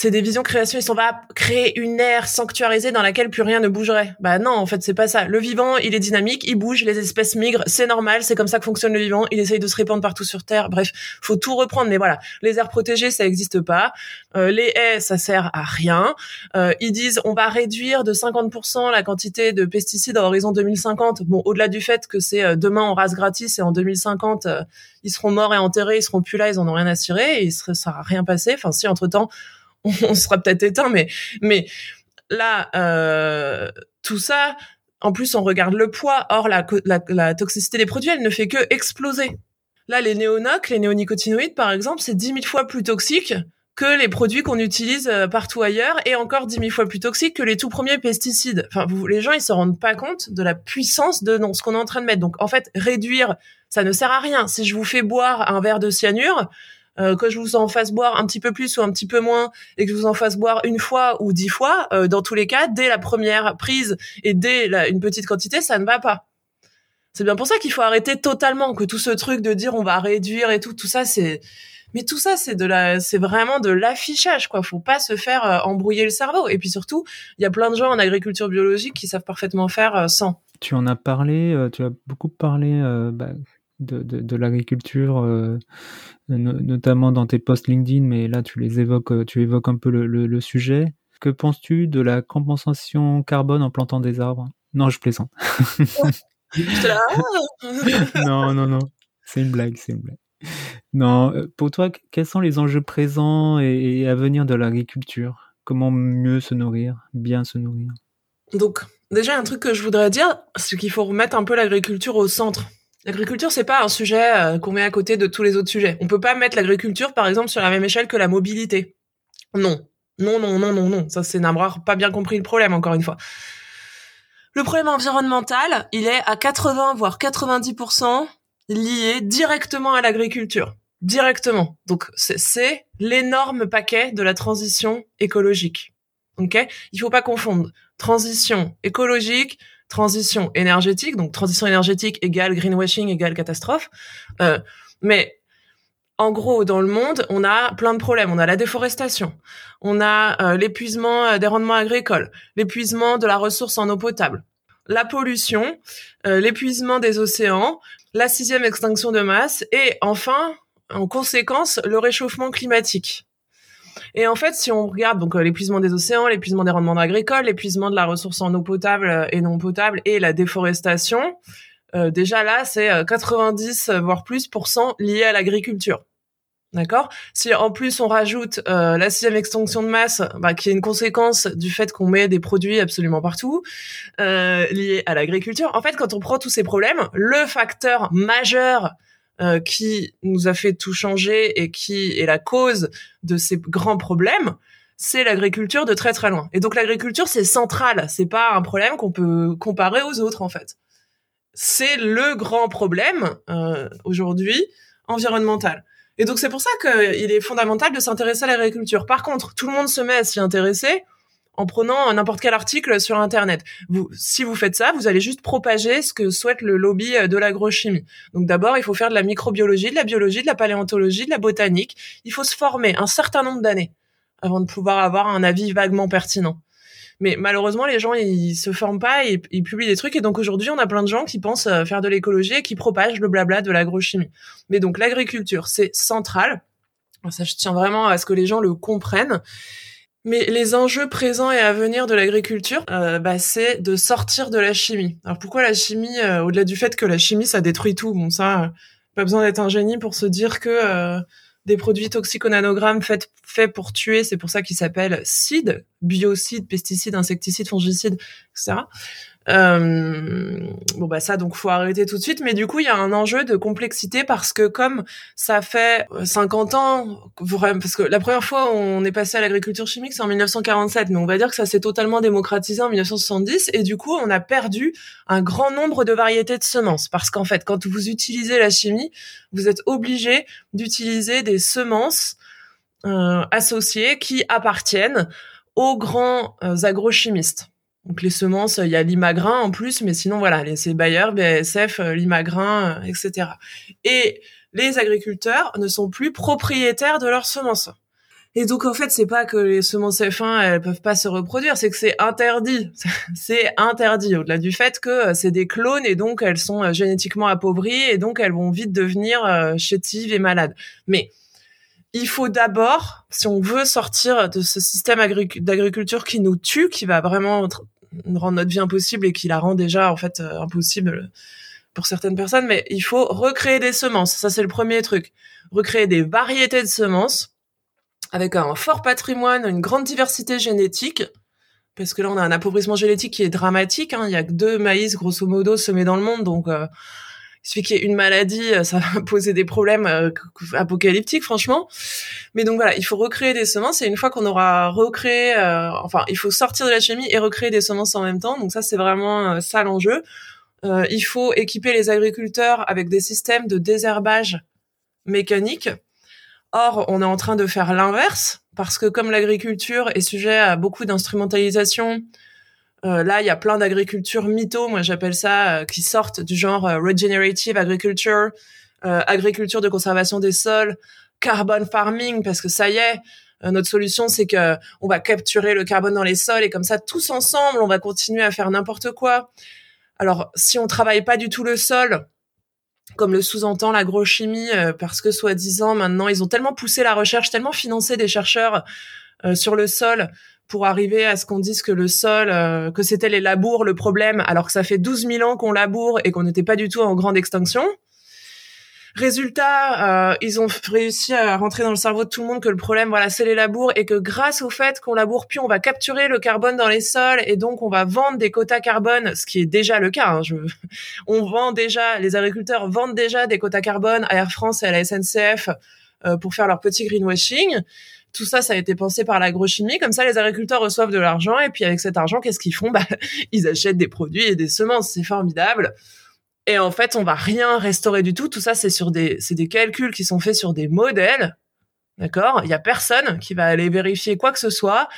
C'est des visions création. Ils sont pas créer une ère sanctuarisée dans laquelle plus rien ne bougerait. Bah non, en fait, c'est pas ça. Le vivant, il est dynamique, il bouge, les espèces migrent, c'est normal, c'est comme ça que fonctionne le vivant. Il essaye de se répandre partout sur Terre. Bref, faut tout reprendre. Mais voilà, les aires protégées, ça n'existe pas. Euh, les haies, ça sert à rien. Euh, ils disent, on va réduire de 50% la quantité de pesticides à horizon 2050. Bon, au-delà du fait que c'est euh, demain on rase gratis et en 2050 euh, ils seront morts et enterrés, ils seront plus là, ils en ont rien à cirer, et il ne sera rien passé. Enfin, si entre temps on, sera peut-être éteint, mais mais là, euh, tout ça, en plus, on regarde le poids. Or, la, la, toxicité des produits, elle ne fait que exploser. Là, les néonocs, les néonicotinoïdes, par exemple, c'est 10 000 fois plus toxique que les produits qu'on utilise euh, partout ailleurs et encore 10 000 fois plus toxique que les tout premiers pesticides. Enfin, vous, les gens, ils se rendent pas compte de la puissance de non, ce qu'on est en train de mettre. Donc, en fait, réduire, ça ne sert à rien. Si je vous fais boire un verre de cyanure, euh, que je vous en fasse boire un petit peu plus ou un petit peu moins et que je vous en fasse boire une fois ou dix fois, euh, dans tous les cas, dès la première prise et dès une petite quantité, ça ne va pas. C'est bien pour ça qu'il faut arrêter totalement que tout ce truc de dire on va réduire et tout, tout ça c'est mais tout ça c'est de la c'est vraiment de l'affichage quoi, faut pas se faire euh, embrouiller le cerveau et puis surtout, il y a plein de gens en agriculture biologique qui savent parfaitement faire sans. Tu en as parlé, tu as beaucoup parlé bah, de, de, l'agriculture, euh, notamment dans tes posts LinkedIn, mais là tu les évoques, euh, tu évoques un peu le, sujet. Que penses-tu de la compensation carbone en plantant des arbres? Non, je plaisante. (laughs) non, non, non. C'est une blague, c'est une blague. Non, euh, pour toi, quels sont les enjeux présents et à venir de l'agriculture? Comment mieux se nourrir, bien se nourrir? Donc, déjà, un truc que je voudrais dire, c'est qu'il faut remettre un peu l'agriculture au centre L'agriculture, c'est pas un sujet euh, qu'on met à côté de tous les autres sujets. On peut pas mettre l'agriculture, par exemple, sur la même échelle que la mobilité. Non. Non, non, non, non, non. Ça, c'est n'avoir pas bien compris le problème, encore une fois. Le problème environnemental, il est à 80, voire 90% lié directement à l'agriculture. Directement. Donc, c'est l'énorme paquet de la transition écologique. Ok? Il faut pas confondre transition écologique, transition énergétique, donc transition énergétique égale greenwashing égale catastrophe. Euh, mais en gros, dans le monde, on a plein de problèmes. On a la déforestation, on a euh, l'épuisement euh, des rendements agricoles, l'épuisement de la ressource en eau potable, la pollution, l'épuisement des océans, la sixième extinction de masse et enfin, en conséquence, le réchauffement climatique. Et en fait, si on regarde donc euh, l'épuisement des océans, l'épuisement des rendements agricoles, l'épuisement de la ressource en eau potable euh, et non potable et la déforestation, euh, déjà là, c'est 90 voire plus lié à l'agriculture. D'accord? Si en plus on rajoute la sixième extinction de masse, bah, qui est une conséquence du fait qu'on met des produits absolument partout liés à l'agriculture, en fait, quand on prend tous ces problèmes, le facteur majeur euh, qui nous a fait tout changer et qui est la cause de ces grands problèmes, c'est l'agriculture de très très loin. Et donc l'agriculture c'est central, c'est pas un problème qu'on peut comparer aux autres en fait. C'est le grand problème euh, aujourd'hui environnemental. Et donc c'est pour ça qu'il est fondamental de s'intéresser à l'agriculture. Par contre, tout le monde se met à s'y intéresser en prenant n'importe quel article sur Internet. Vous, si vous faites ça, vous allez juste propager ce que souhaite le lobby euh, de l'agrochimie. Donc d'abord, il faut faire de la microbiologie, de la biologie, de la paléontologie, de la botanique. Il faut se former un certain nombre d'années avant de pouvoir avoir un avis vaguement pertinent. Mais malheureusement, les gens, ils se forment pas, et ils publient des trucs. Et donc aujourd'hui, on a plein de gens qui pensent euh, faire de l'écologie et qui propagent le blabla de l'agrochimie. Mais donc l'agriculture, c'est central Ça, je tiens vraiment à ce que les gens le comprennent. Mais les enjeux présents et à venir de l'agriculture, euh, bah, c'est de sortir de la chimie. Alors pourquoi la chimie, euh, au-delà du fait que la chimie, ça détruit tout? Bon, ça, euh, pas besoin d'être un génie pour se dire que des produits toxico-nanogrammes faits, faits pour tuer, c'est pour ça qu'ils s'appellent CID, biocides, pesticides, insecticides, fongicides, etc. Euh, bon bah ça donc faut arrêter tout de suite. Mais du coup il y a un enjeu de complexité parce que comme ça fait 50 ans parce que la première fois on est passé à l'agriculture chimique c'est en 1947 mais on va dire que ça s'est totalement démocratisé en 1970 et du coup on a perdu un grand nombre de variétés de semences. Parce qu'en fait quand vous utilisez la chimie vous êtes obligé d'utiliser des semences euh, associées qui appartiennent aux grands euh, agrochimistes donc les semences, il y a l'imagrin en plus, mais sinon voilà, c'est Bayer, BASF, euh, l'imagrin, euh, etc. Et les agriculteurs ne sont plus propriétaires de leurs semences. Et donc en fait, c'est pas que les semences F1 elles peuvent pas se reproduire, c'est que c'est interdit. (laughs) c'est interdit au-delà du fait que euh, c'est des clones et donc elles sont génétiquement appauvries et donc elles vont vite devenir chétives et malades. Mais il faut d'abord, si on veut sortir de ce système d'agriculture qui nous tue, qui va vraiment rendre notre vie impossible et qui la rend déjà en fait euh, impossible pour certaines personnes, mais il faut recréer des semences. Ça c'est le premier truc. Recréer des variétés de semences avec un fort patrimoine, une grande diversité génétique, parce que là on a un appauvrissement génétique qui est dramatique. Hein. Il y a que deux maïs grosso modo semés dans le monde, donc euh, suffit qu'il y ait une maladie, euh, ça va (laughs) poser des problèmes euh, apocalyptiques, franchement. Mais donc voilà, il faut recréer des semences et une fois qu'on aura recréé, euh, enfin, il faut sortir de la chimie et recréer des semences en même temps. Donc ça, c'est vraiment ça l'enjeu. il faut équiper les agriculteurs avec des systèmes de désherbage mécanique. Or, on est en train de faire l'inverse parce que comme l'agriculture est sujet à beaucoup d'instrumentalisation, euh, là, il y a plein d'agriculture mytho, moi j'appelle ça, euh, qui sortent du genre euh, regenerative agriculture, agriculture de conservation des sols, carbon farming, parce que ça y est, notre solution c'est que on va capturer le carbone dans les sols et comme ça tous ensemble, on va continuer à faire n'importe quoi. Alors, si on travaille pas du tout le sol, comme le sous-entend l'agrochimie, parce que soi-disant maintenant ils ont tellement poussé la recherche, tellement financé des chercheurs sur le sol pour arriver à ce qu'on dise que le sol, euh, que c'était les labours le problème, alors que ça fait 12 000 ans qu'on laboure et qu'on n'était pas du tout en grande extinction. Résultat, euh, ils ont réussi à rentrer dans le cerveau de tout le monde que le problème, voilà, c'est les labours et que grâce au fait qu'on laboure plus, on va capturer le carbone dans les sols et donc on va vendre des quotas carbone, ce qui est déjà le cas. Hein, je... (laughs) On vend déjà, les agriculteurs vendent déjà des quotas carbone à Air France et à la SNCF euh, pour faire leur petit greenwashing. Tout ça, ça a été pensé par l'agrochimie. Comme ça, les agriculteurs reçoivent de l'argent et puis avec cet argent, qu'est-ce qu'ils font? Bah, (laughs) Ils achètent des produits et des semences. C'est formidable. Et en fait, on va rien restaurer du tout. Tout ça, c'est sur des, c'est des calculs qui sont faits sur des modèles. D'accord? Il y a personne qui va aller vérifier quoi que ce soit.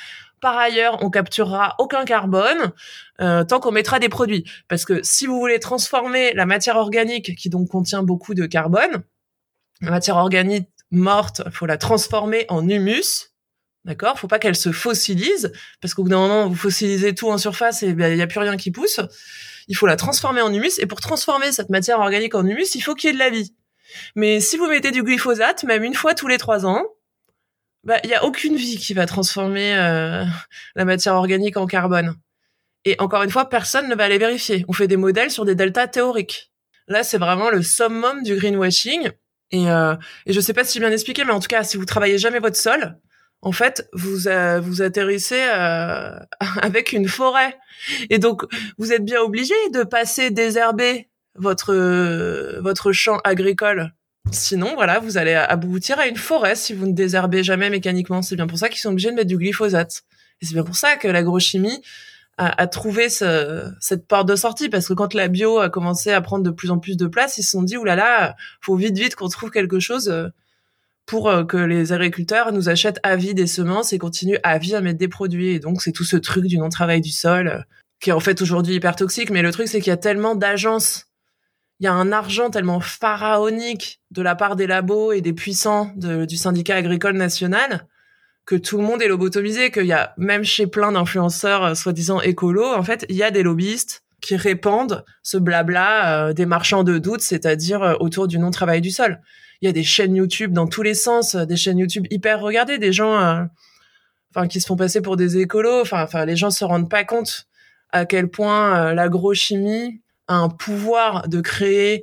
Par ailleurs, on capturera aucun carbone euh, tant qu'on mettra des produits. Parce que si vous voulez transformer la matière organique, qui donc contient beaucoup de carbone, la matière organique morte, faut la transformer en humus. D'accord? Faut pas qu'elle se fossilise, parce qu'au bout d'un moment, vous fossilisez tout en surface et ben, il n'y a plus rien qui pousse. Il faut la transformer en humus, et pour transformer cette matière organique en humus, il faut qu'il y ait de la vie. Mais si vous mettez du glyphosate, même une fois tous les trois ans, bah, il n'y a aucune vie qui va transformer euh, la matière organique en carbone. Et encore une fois, personne ne va aller vérifier. On fait des modèles sur des deltas théoriques. Là, c'est vraiment le summum du greenwashing. Et, euh, et je sais pas si j'ai bien expliqué, mais en tout cas, si vous travaillez jamais votre sol, en fait, vous euh, vous atterrissez euh, (laughs) avec une forêt. Et donc, vous êtes bien obligé de passer désherber votre votre champ agricole. Sinon, voilà, vous allez aboutir à une forêt si vous ne désherbez jamais mécaniquement. C'est bien pour ça qu'ils sont obligés de mettre du glyphosate. Et c'est bien pour ça que l'agrochimie à, trouver ce, cette porte de sortie parce que quand la bio a commencé à prendre de plus en plus de place, ils se sont dit oulala, faut vite vite qu'on trouve quelque chose euh, pour euh, que les agriculteurs nous achètent à vie des semences et continuent à vie à mettre des produits. Et donc c'est tout ce truc du non-travail du sol euh, qui est en fait aujourd'hui hyper toxique. Mais le truc c'est qu'il y a tellement d'agences, il y a un argent tellement pharaonique de la part des labos et des puissants du syndicat agricole national que tout le monde est lobotomisé, qu'il y a même chez plein d'influenceurs euh, soi-disant écolos, en fait, il y a des lobbyistes qui répandent ce blabla euh, des marchands de doute, c'est-à-dire euh, autour du non-travail du sol. il y a des chaînes YouTube dans tous les sens, des chaînes YouTube hyper regardées, des gens, enfin, qui se font passer pour des écolos. Enfin, enfin, les gens se rendent pas compte à quel point l'agrochimie a un pouvoir de créer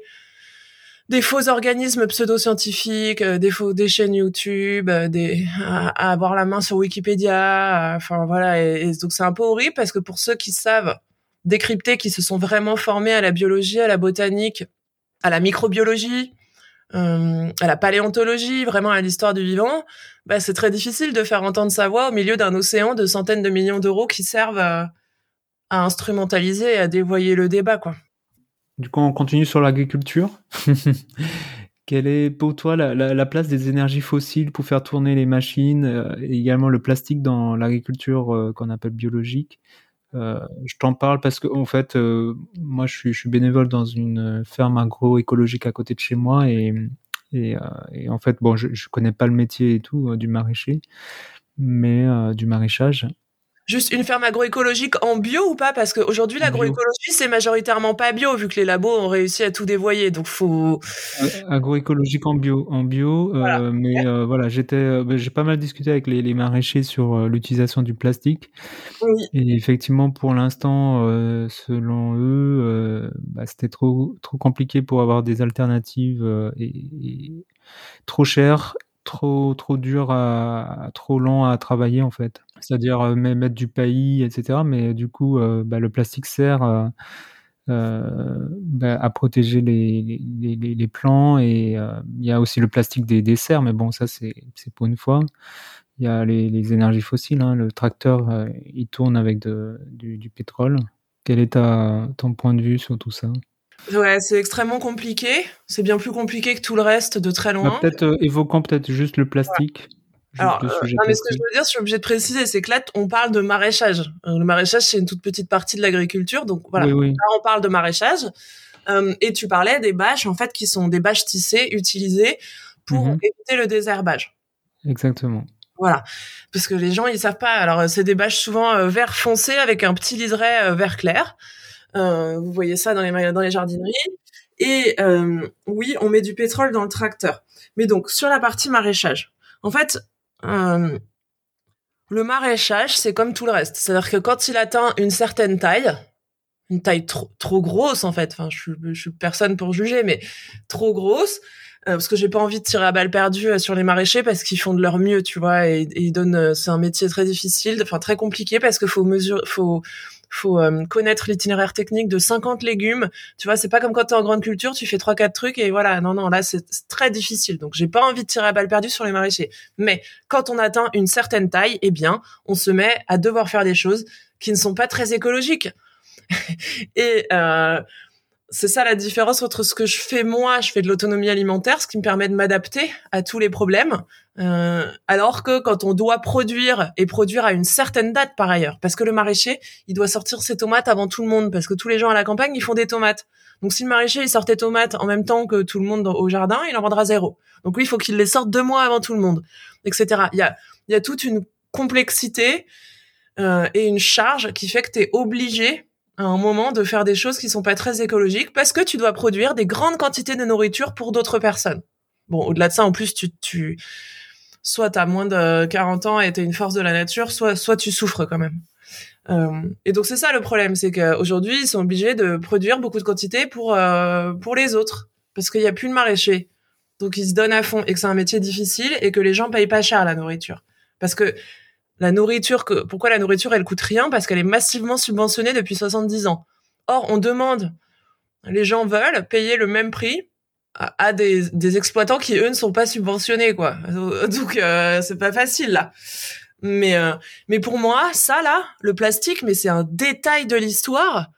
des faux organismes pseudo-scientifiques, euh, des faux des chaînes YouTube, euh, des à, avoir la main sur Wikipédia, enfin voilà et, donc c'est un peu horrible parce que pour ceux qui savent décrypter, qui se sont vraiment formés à la biologie, à la botanique, à la microbiologie, euh, à la paléontologie, vraiment à l'histoire du vivant, bah, c'est très difficile de faire entendre sa voix au milieu d'un océan de centaines de millions d'euros qui servent à, à instrumentaliser et à dévoyer le débat, quoi. Du coup, on continue sur l'agriculture. (laughs) Quelle est pour toi la, place des énergies fossiles pour faire tourner les machines euh, et également le plastique dans l'agriculture euh, qu'on appelle biologique? Euh, Je t'en parle parce que en fait, moi, je suis, je suis, bénévole dans une ferme agroécologique à côté de chez moi et, et, et en fait, bon, je, je connais pas le métier et tout du maraîcher, mais du maraîchage juste une ferme agroécologique en bio ou pas? Parce qu'aujourd'hui, l'agroécologie, c'est majoritairement pas bio, vu que les labos ont réussi à tout dévoyer. Donc, faut. Agroécologique en bio, en bio. Euh, mais euh, voilà, j'étais, euh, bah, j'ai pas mal discuté avec les, les maraîchers sur l'utilisation du plastique. Oui. Et effectivement, pour l'instant, selon eux, bah, c'était trop, trop compliqué pour avoir des alternatives et, et trop cher trop trop dur trop lent à travailler en fait. C'est-à-dire euh, mettre du paillis, etc. Mais du coup, euh, bah, le plastique sert euh, bah, à protéger les, les, plants et il y a aussi le plastique des desserts, mais bon, ça c'est pour une fois. Il y a les, énergies fossiles, hein. le tracteur il tourne avec du, pétrole. Quel est ton point de vue sur tout ça? Ouais, c'est extrêmement compliqué. C'est bien plus compliqué que tout le reste de très loin. Bah, peut-être euh, évoquons peut-être juste le plastique. Alors, euh, non, mais ce que je veux dire, je suis obligée de préciser, c'est que là, on parle de maraîchage. Euh, le maraîchage, c'est une toute petite partie de l'agriculture, donc voilà. Là, on parle de maraîchage. et tu parlais des bâches, en fait, qui sont des bâches tissées utilisées pour mhm. éviter le désherbage. Exactement. Voilà, parce que les gens ils savent pas. Alors c'est des bâches souvent vert foncé avec un petit liseré vert clair. Euh, vous voyez ça dans les, jardineries. Et euh, oui, on met du pétrole dans le tracteur. Mais donc, sur la partie maraîchage, en fait, euh, le maraîchage, c'est comme tout le reste. C'est-à-dire que quand il atteint une certaine taille, une taille trop, trop grosse en fait, enfin, je je suis personne pour juger, mais trop grosse, parce que j'ai pas envie de tirer à balle perdue sur les maraîchers parce qu'ils font de leur mieux, tu vois, et, et ils donnent, c'est un métier très difficile, enfin très compliqué parce qu'il faut mesurer, faut faut euh, connaître l'itinéraire technique de 50 légumes. Tu vois, c'est pas comme quand tu es en grande culture, tu fais trois quatre trucs et voilà. Non non, là c'est très difficile. Donc j'ai pas envie de tirer à balle perdue sur les maraîchers. Mais quand on atteint une certaine taille, eh bien, on se met à devoir faire des choses qui ne sont pas très écologiques. (laughs) et euh, c'est ça la différence entre ce que je fais moi, je fais de l'autonomie alimentaire, ce qui me permet de m'adapter à tous les problèmes, euh, alors que quand on doit produire et produire à une certaine date par ailleurs, parce que le maraîcher, il doit sortir ses tomates avant tout le monde, parce que tous les gens à la campagne, ils font des tomates. Donc si le maraîcher, il sort des tomates en même temps que tout le monde au jardin, il en vendra zéro. Donc oui, il faut qu'il les sorte deux mois avant tout le monde, etc. Il y a, il y a toute une complexité euh, et une charge qui fait que tu es obligé à un moment de faire des choses qui sont pas très écologiques parce que tu dois produire des grandes quantités de nourriture pour d'autres personnes. Bon, au-delà de ça, en plus, tu, tu soit t'as moins de 40 ans et t'es une force de la nature, soit, soit tu souffres quand même. Euh, et donc c'est ça le problème, c'est qu'aujourd'hui ils sont obligés de produire beaucoup de quantités pour euh, pour les autres parce qu'il y a plus de maraîchers, donc ils se donnent à fond et que c'est un métier difficile et que les gens payent pas cher la nourriture parce que la nourriture, que, pourquoi la nourriture, elle coûte rien? Parce qu'elle est massivement subventionnée depuis 70 ans. Or, on demande, les gens veulent payer le même prix à, des, des, exploitants qui, eux, ne sont pas subventionnés, quoi. (laughs) Donc, euh, c'est pas facile, là. Mais, euh, mais pour moi, ça, là, le plastique, mais c'est un détail de l'histoire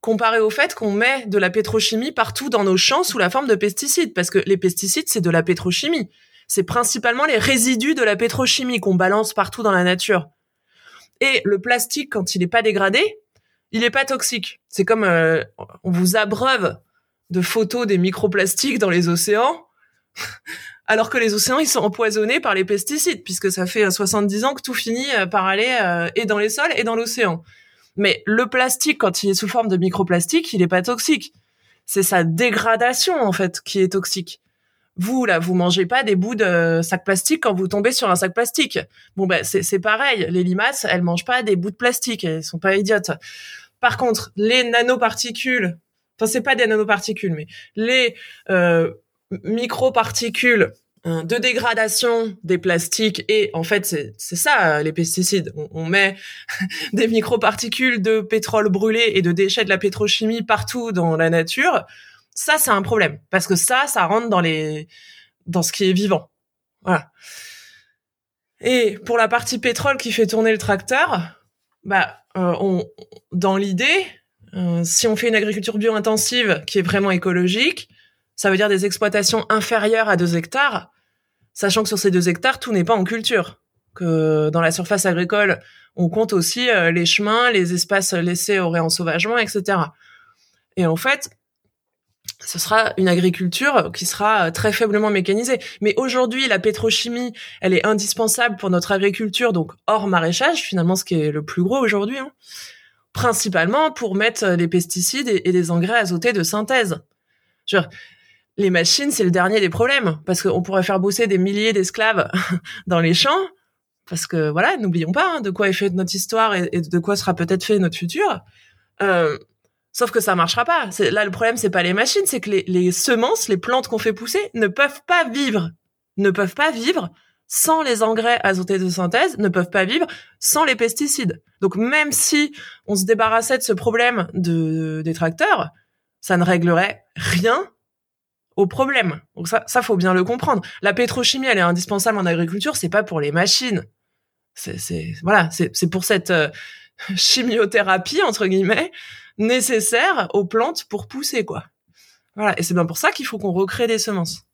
comparé au fait qu'on met de la pétrochimie partout dans nos champs sous la forme de pesticides. Parce que les pesticides, c'est de la pétrochimie c'est principalement les résidus de la pétrochimie qu'on balance partout dans la nature. Et le plastique, quand il n'est pas dégradé, il n'est pas toxique. C'est comme euh, on vous abreuve de photos des microplastiques dans les océans, (laughs) alors que les océans ils sont empoisonnés par les pesticides, puisque ça fait 70 ans que tout finit euh, par aller euh, et dans les sols et dans l'océan. Mais le plastique, quand il est sous forme de microplastique, il n'est pas toxique. C'est sa dégradation en fait qui est toxique. Vous là, vous mangez pas des bouts de sac plastique quand vous tombez sur un sac plastique. Bon ben c'est pareil, les limaces, elles mangent pas des bouts de plastique, elles sont pas idiotes. Par contre, les nanoparticules, enfin c'est pas des nanoparticules, mais les euh, microparticules euh, de dégradation des plastiques et en fait c'est ça les pesticides on, on met (laughs) des microparticules de pétrole brûlé et de déchets de la pétrochimie partout dans la nature ça c'est un problème. Parce que ça ça rentre dans les dans ce qui est vivant. Voilà. Et pour la partie pétrole qui fait tourner le tracteur bah euh, on dans l'idée euh, si on fait une agriculture bio-intensive qui est vraiment écologique ça veut dire des exploitations inférieures à 2 hectares sachant que sur ces 2 hectares tout n'est pas en culture. Que dans la surface agricole on compte aussi euh, les chemins les espaces laissés au réensauvagement etc et en fait ce sera une agriculture qui sera euh, très faiblement mécanisée. Mais aujourd'hui, la pétrochimie, elle est indispensable pour notre agriculture, donc hors maraîchage, finalement, ce qui est le plus gros aujourd'hui, hein. principalement pour mettre euh, les pesticides et, des engrais azotés de synthèse. Genre, les machines, c'est le dernier des problèmes, parce qu'on pourrait faire bosser des milliers d'esclaves (laughs) dans les champs, parce que voilà, n'oublions pas hein, de quoi est fait notre histoire et, et, de quoi sera peut-être fait notre futur. Euh, Sauf que ça marchera pas. Là, le problème, c'est pas les machines, c'est que les, les, semences, les plantes qu'on fait pousser, ne peuvent pas vivre, ne peuvent pas vivre sans les engrais azotés de synthèse, ne peuvent pas vivre sans les pesticides. Donc, même si on se débarrassait de ce problème de, des tracteurs, ça ne réglerait rien au problème. Donc ça, ça faut bien le comprendre. La pétrochimie, elle est indispensable en agriculture, c'est pas pour les machines. C'est, voilà, c'est pour cette euh, (laughs) chimiothérapie entre guillemets nécessaire aux plantes pour pousser, quoi. Voilà. Et c'est bien pour ça qu'il faut qu'on recrée des semences.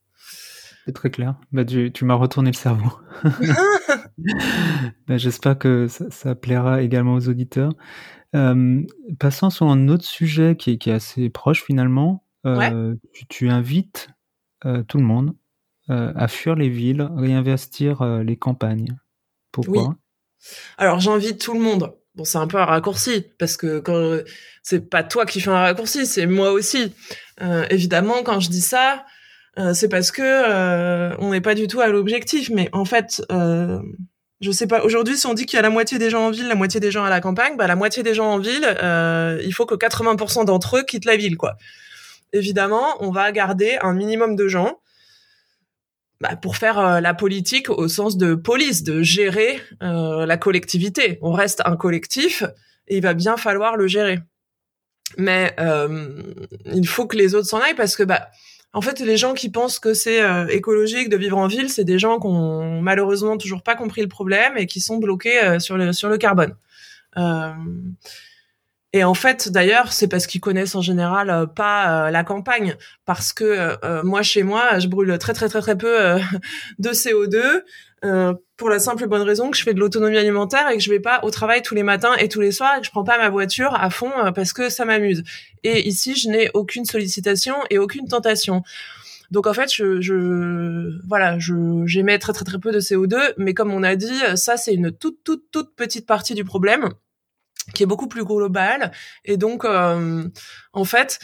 C'est très clair. Bah, tu, tu m'as retourné le cerveau. (laughs) bah, J'espère que ça, ça, plaira également aux auditeurs. Euh, passons sur un autre sujet qui est, qui est assez proche finalement. Euh, ouais. tu, tu, invites euh, tout le monde euh, à fuir les villes, réinvestir les campagnes. Pourquoi? Oui. Alors j'invite tout le monde bon c'est un peu un raccourci parce que quand c'est pas toi qui fais un raccourci c'est moi aussi. Euh, évidemment quand je dis ça euh, c'est parce que euh, on n'est pas du tout à l'objectif mais en fait euh, je sais pas aujourd'hui si on dit qu'il y a la moitié des gens en ville la moitié des gens à la campagne bah la moitié des gens en ville euh, il faut que 80% d'entre eux quittent la ville quoi. Évidemment on va garder un minimum de gens bah, pour faire euh, la politique au sens de police, de gérer euh, la collectivité. On reste un collectif et il va bien falloir le gérer. Mais euh, il faut que les autres s'en aillent parce que bah en fait les gens qui pensent que c'est euh, écologique de vivre en ville, c'est des gens qui ont malheureusement toujours pas compris le problème et qui sont bloqués euh, sur le sur le carbone. Et en fait, d'ailleurs, c'est parce qu'ils connaissent en général euh, pas euh, la campagne, parce que euh, moi, chez moi, je brûle très très très très peu (laughs) de CO2 pour la simple et bonne raison que je fais de l'autonomie alimentaire et que je vais pas au travail tous les matins et tous les soirs et que je prends pas ma voiture à fond parce que ça m'amuse. Et ici, je n'ai aucune sollicitation et aucune tentation. Donc en fait, je, je voilà, je j'émets très très très peu de CO2, mais comme on a dit, ça c'est une toute toute toute petite partie du problème qui est beaucoup plus global. Et donc, euh, en fait,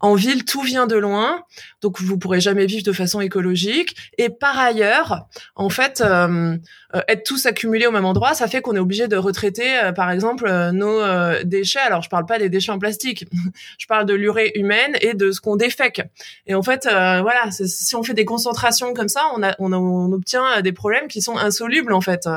en ville, tout vient de loin, donc vous pourrez jamais vivre de façon écologique. Et par ailleurs, en fait, euh, euh être tous accumulés au même endroit, ça fait qu'on est obligé de retraiter, euh, par exemple, euh, nos euh, déchets. Alors, je parle pas des déchets en plastique, (laughs) je parle de l'urée humaine et de ce qu'on défèque. Et en fait, voilà, si on fait des concentrations comme ça, on, a, on, on obtient des problèmes qui sont insolubles, en fait.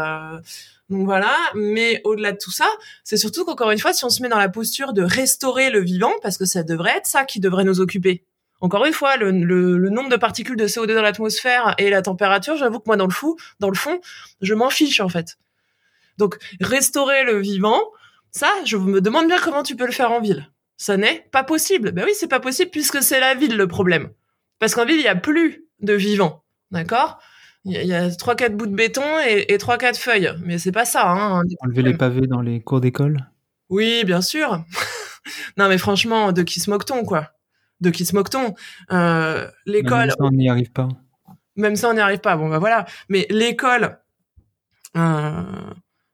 Donc voilà, mais au-delà de tout ça, c'est surtout qu'encore une fois, si on se met dans la posture de restaurer le vivant, parce que ça devrait être ça qui devrait nous occuper. Encore une fois, le, le, le nombre de particules de CO2 dans l'atmosphère et la température, j'avoue que moi, dans le fou, dans le fond, je m'en fiche en fait. Donc restaurer le vivant, ça, je me demande bien comment tu peux le faire en ville. Ça n'est pas possible. Ben oui, c'est pas possible puisque c'est la ville le problème. Parce qu'en ville, il y a plus de vivants, d'accord? Il y a trois quatre bouts de béton et trois quatre feuilles, mais c'est pas ça. Hein, Enlever les pavés dans les cours d'école? Oui, bien sûr. (laughs) non, mais franchement, de qui se moque-t-on, quoi? De qui se moque-t-on? Euh, L'école. Même ça, on n'y arrive pas. Même ça, on n'y arrive pas. Bon, bah voilà. Mais l'école, euh,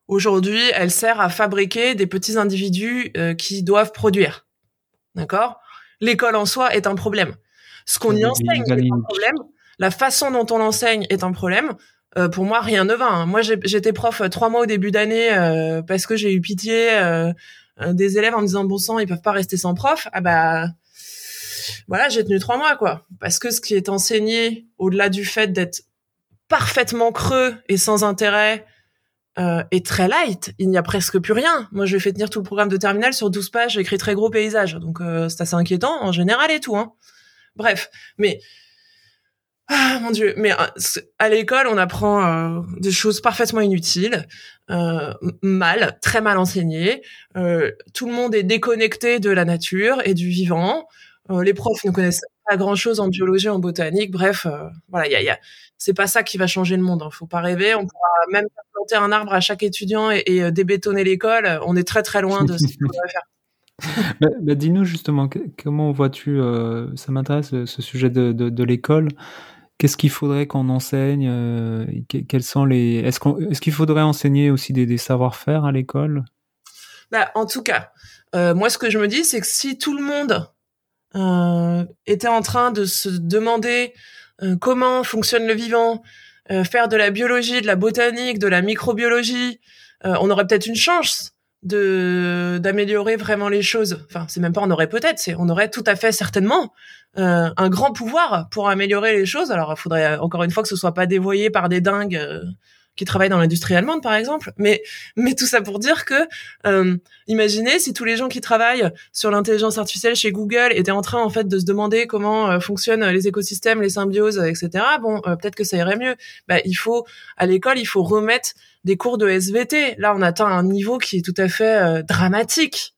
aujourd'hui, elle sert à fabriquer des petits individus euh, qui doivent produire. D'accord? L'école en soi est un problème. Ce qu'on y enseigne est un problème la façon dont on l'enseigne est un problème, euh, pour moi rien ne va. Hein. Moi j'étais prof euh, trois mois au début d'année euh, parce que j'ai eu pitié des élèves en me disant bon sang ils peuvent pas rester sans prof. Ah bah voilà j'ai tenu trois mois quoi parce que ce qui est enseigné au-delà du fait d'être parfaitement creux et sans intérêt euh, est très light. Il n'y a presque plus rien. Moi, je fait tenir tout le programme de terminale sur 12 pages. J'ai écrit très gros paysage. Donc, euh, c'est assez inquiétant en général et tout. Hein. Bref. Mais, ah, mon Dieu. Mais euh, à l'école, on apprend euh, des choses parfaitement inutiles, mal, très mal enseignées. tout le monde est déconnecté de la nature et du vivant. les profs ne connaissent pas grand-chose en biologie, en botanique. Bref, voilà, il y y a c'est pas ça qui va changer le monde. Hein. Faut pas rêver. On pourra même planter un arbre à chaque étudiant et, euh, débétonner l'école. On est très très loin de ce qu'on va faire. (laughs) bah, bah, Dis-nous justement, comment vois-tu, euh, ça m'intéresse ce sujet de, de l'école. Qu'est-ce qu'il faudrait qu'on enseigne euh, sont les Est-ce qu'on est-ce qu'il faudrait enseigner aussi des, savoir-faire à l'école? Bah, en tout cas, euh, moi ce que je me dis, c'est que si tout le monde euh, était en train de se demander comment fonctionne le vivant, faire de la biologie, de la botanique, de la microbiologie, on aurait peut-être une chance de d'améliorer vraiment les choses. Enfin, c'est même pas on aurait peut-être, c'est on aurait tout à fait certainement un grand pouvoir pour améliorer les choses. Alors, il faudrait encore une fois que ce soit pas dévoyé par des dingues qui travaillent dans l'industrie allemande, par exemple. Mais, mais tout ça pour dire que, euh, imaginez si tous les gens qui travaillent sur l'intelligence artificielle chez Google étaient en train, en fait, de se demander comment euh, fonctionnent les écosystèmes, les symbioses, etc. Bon, euh, peut-être que ça irait mieux. Bah, il faut, à l'école, il faut remettre des cours de SVT. Là, on atteint un niveau qui est tout à fait euh, dramatique.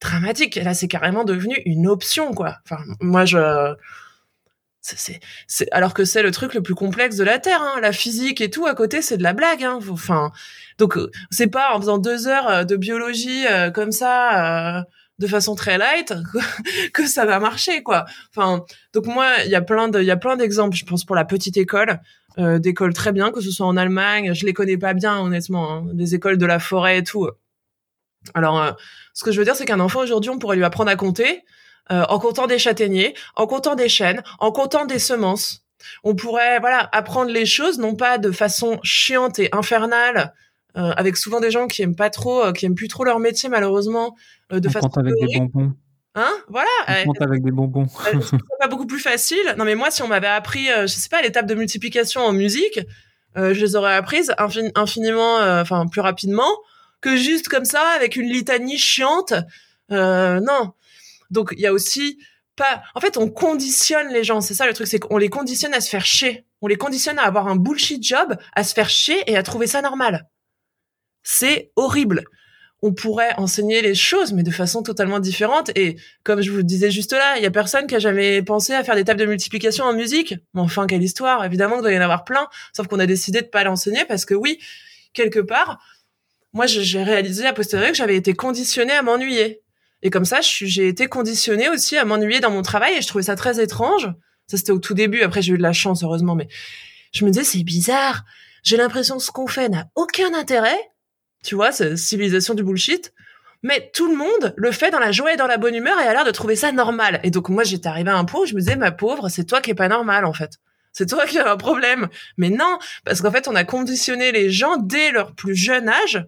Dramatique. Là, c'est carrément devenu une option, quoi. Enfin, moi, je c'est, c'est, alors que c'est le truc le plus complexe de la Terre, hein. la physique et tout à côté, c'est de la blague. Hein. Enfin, donc euh, c'est pas en faisant deux heures euh, de biologie euh, comme ça, de façon très light, (laughs) que ça va marcher, quoi. Enfin, donc moi, il y a plein de, il y a plein d'exemples. Je pense pour la petite école, d'écoles très bien, que ce soit en Allemagne, je les connais pas bien honnêtement, hein, des écoles de la forêt et tout. Alors, ce que je veux dire, c'est qu'un enfant aujourd'hui, on pourrait lui apprendre à compter euh, en comptant des châtaigniers, en comptant des chênes, en comptant des semences. On pourrait voilà apprendre les choses non pas de façon chiante et infernale, euh, avec souvent des gens qui aiment pas trop, euh, qui aiment plus trop leur métier malheureusement, de on façon avec des bonbons. Hein? Voilà. On compte avec des bonbons. c'est pas beaucoup plus facile. Non mais moi si on m'avait appris, je sais pas, l'étape de multiplication en musique, je les aurais apprises infiniment, enfin plus rapidement que juste comme ça avec une litanie chiante. non. Donc il y a aussi pas. En fait, on conditionne les gens. C'est ça le truc, c'est qu'on les conditionne à se faire chier. On les conditionne à avoir un bullshit job, à se faire chier et à trouver ça normal. C'est horrible. On pourrait enseigner les choses, mais de façon totalement différente. Et comme je vous le disais juste là, il y a personne qui a jamais pensé à faire des tables de multiplication en musique. Mais enfin, quelle histoire Évidemment, il doit y en avoir plein. Sauf qu'on a décidé de pas l'enseigner parce que oui, quelque part, moi, j'ai réalisé à posteriori que j'avais été conditionnée à m'ennuyer. Et comme ça, j'ai été conditionnée aussi à m'ennuyer dans mon travail et je trouvais ça très étrange. Ça, c'était au tout début. Après, j'ai eu de la chance, heureusement, mais je me disais, c'est bizarre. J'ai l'impression que ce qu'on fait n'a aucun intérêt. Tu vois, cette civilisation du bullshit. Mais tout le monde le fait dans la joie et dans la bonne humeur et a l'air de trouver ça normal. Et donc, moi, j'étais arrivée à un point où je me disais, ma pauvre, c'est toi qui es pas normal, en fait. C'est toi qui as un problème. Mais non, parce qu'en fait, on a conditionné les gens dès leur plus jeune âge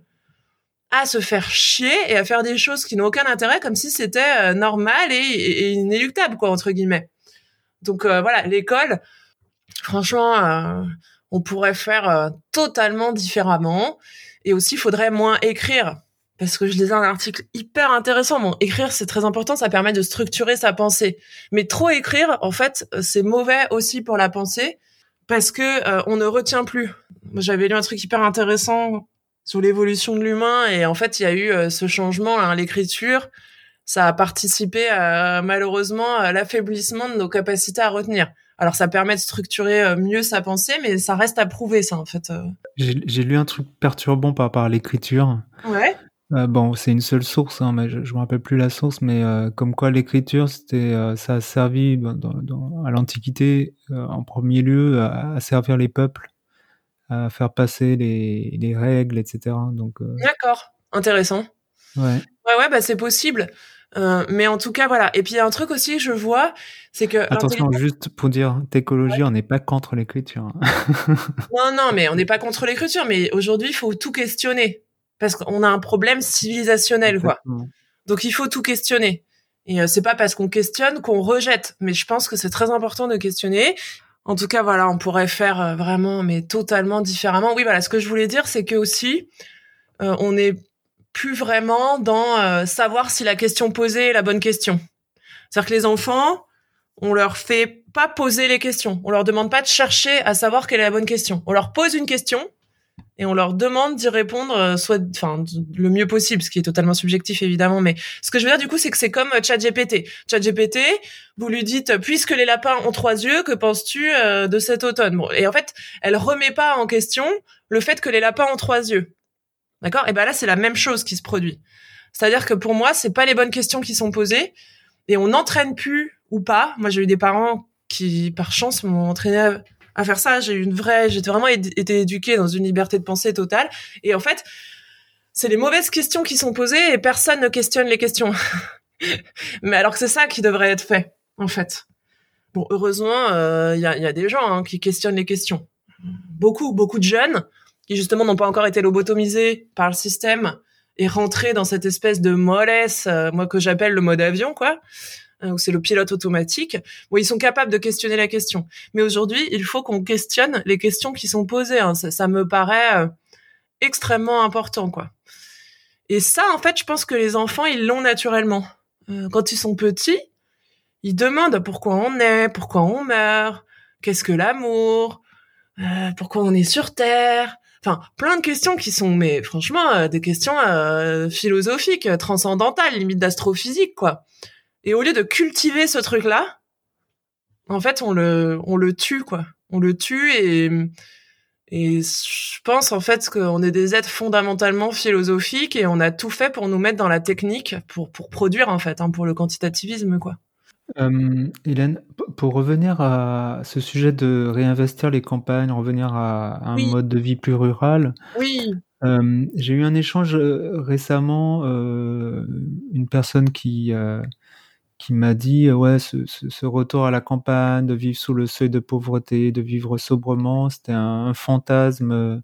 à se faire chier et à faire des choses qui n'ont aucun intérêt comme si c'était euh, normal et, inéluctable quoi entre guillemets. Donc euh, voilà, l'école franchement euh, on pourrait faire totalement différemment et aussi il faudrait moins écrire parce que je lisais un article hyper intéressant. Bon, écrire c'est très important, ça permet de structurer sa pensée. Mais trop écrire en fait, c'est mauvais aussi pour la pensée parce que on ne retient plus. J'avais lu un truc hyper intéressant sur l'évolution de l'humain. Et en fait il y a eu euh, ce changement hein, l'écriture ça a participé à, malheureusement à l'affaiblissement de nos capacités à retenir. Alors ça permet de structurer euh, mieux sa pensée mais ça reste à prouver ça en fait euh. j'ai lu un truc perturbant par rapport à l'écriture. Ouais. Bon, c'est une seule source, hein, mais je, je me rappelle plus la source, mais comme quoi l'écriture, c'était, ça a servi dans, à l'Antiquité en premier lieu à, servir les peuples à faire passer les, les règles, etc. Donc. Euh, D'accord, intéressant. Ouais. Ouais, ouais, bah c'est possible. Euh, mais en tout cas, voilà. Et puis il y a un truc aussi que je vois, c'est que attention, juste pour dire, d'écologie, on n'est pas contre l'écriture. Hein. (laughs) non, non, mais on n'est pas contre l'écriture, mais aujourd'hui, il faut tout questionner parce qu'on a un problème civilisationnel, quoi. Donc il faut tout questionner. Et euh, c'est pas parce qu'on questionne qu'on rejette, mais je pense que c'est très important de questionner. En tout cas, voilà, on pourrait faire euh, vraiment, mais totalement différemment. Oui, voilà, ce que je voulais dire, c'est que aussi, euh, on n'est plus vraiment dans euh, savoir si la question posée est la bonne question. C'est-à-dire que les enfants, on leur fait pas poser les questions. On leur demande pas de chercher à savoir quelle est la bonne question. On leur pose une question et on leur demande d'y répondre euh, soit enfin le mieux possible ce qui est totalement subjectif évidemment mais ce que je veux dire du coup c'est que c'est comme euh, ChatGPT. ChatGPT vous lui dites puisque les lapins ont trois yeux que penses-tu euh, de cet automne? Bon, et en fait elle remet pas en question le fait que les lapins ont trois yeux. D'accord? Et ben là c'est la même chose qui se produit. C'est-à-dire que pour moi c'est pas les bonnes questions qui sont posées et on n'entraîne plus ou pas. Moi j'ai eu des parents qui par chance m'ont entraîné à faire ça. J'ai eu une vraie, j'étais vraiment été éduquée dans une liberté de pensée totale. Et en fait, c'est les mauvaises questions qui sont posées et personne ne questionne les questions. (laughs) Mais alors que c'est ça qui devrait être fait, en fait. Bon, heureusement, il euh, y, a, y, a, des gens hein, qui questionnent les questions. Beaucoup, beaucoup de jeunes qui justement n'ont pas encore été lobotomisés par le système et rentrés dans cette espèce de mollesse, euh, moi que j'appelle le mode avion, quoi. Hein, c'est le pilote automatique, bon, ils sont capables de questionner la question. Mais aujourd'hui, il faut qu'on questionne les questions qui sont posées. Hein. Ça, me paraît euh, extrêmement important, quoi. Et ça, en fait, je pense que les enfants, ils l'ont naturellement. Euh, quand ils sont petits, ils demandent pourquoi on est, pourquoi on meurt, qu'est-ce que l'amour, euh, pourquoi on est sur Terre. Enfin, plein de questions qui sont, mais franchement, des questions philosophiques, transcendantales, limite d'astrophysique, quoi. Et au lieu de cultiver ce truc-là, en fait, on le, on le tue, quoi. On le tue et, et je pense, en fait, qu'on est des êtres fondamentalement philosophiques et on a tout fait pour nous mettre dans la technique, pour, pour produire, en fait, hein, pour le quantitativisme, quoi. Euh, Hélène, pour revenir à ce sujet de réinvestir les campagnes, revenir à, un mode de vie plus rural. Oui. Euh, j'ai eu un échange euh, récemment, euh, une personne qui qui m'a dit ouais ce, ce, retour à la campagne, de vivre sous le seuil de pauvreté, de vivre sobrement, c'était un, fantasme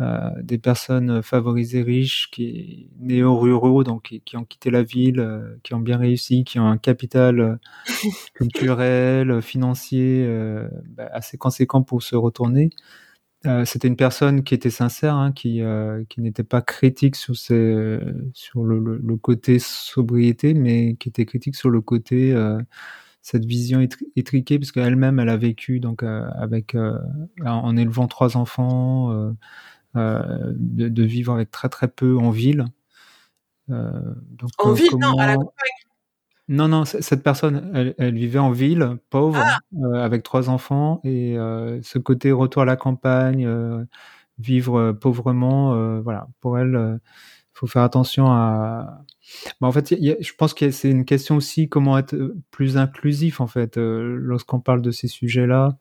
euh, des personnes favorisées riches qui néo-ruraux donc qui, ont quitté la ville, euh, qui ont bien réussi, qui ont un capital euh, (laughs) culturel, financier bah, assez conséquent pour se retourner. Euh, c'était une personne qui était sincère, hein, qui, euh, qui n'était pas critique sur, ses, sur le, le, côté sobriété, mais qui était critique sur le côté euh, cette vision étriquée, parce qu'elle-même, elle a vécu donc avec en élevant trois enfants, de, de, vivre avec très très peu en ville. donc, en ville, non, à la campagne. Non, non, cette personne, elle, vivait en ville, pauvre, ah! euh, avec trois enfants, et euh, ce côté retour à la campagne, euh, vivre pauvrement, voilà, pour elle, il faut faire attention à. Bah, en fait, je pense que c'est une question aussi comment être plus inclusif, en fait, lorsqu'on parle de ces sujets-là.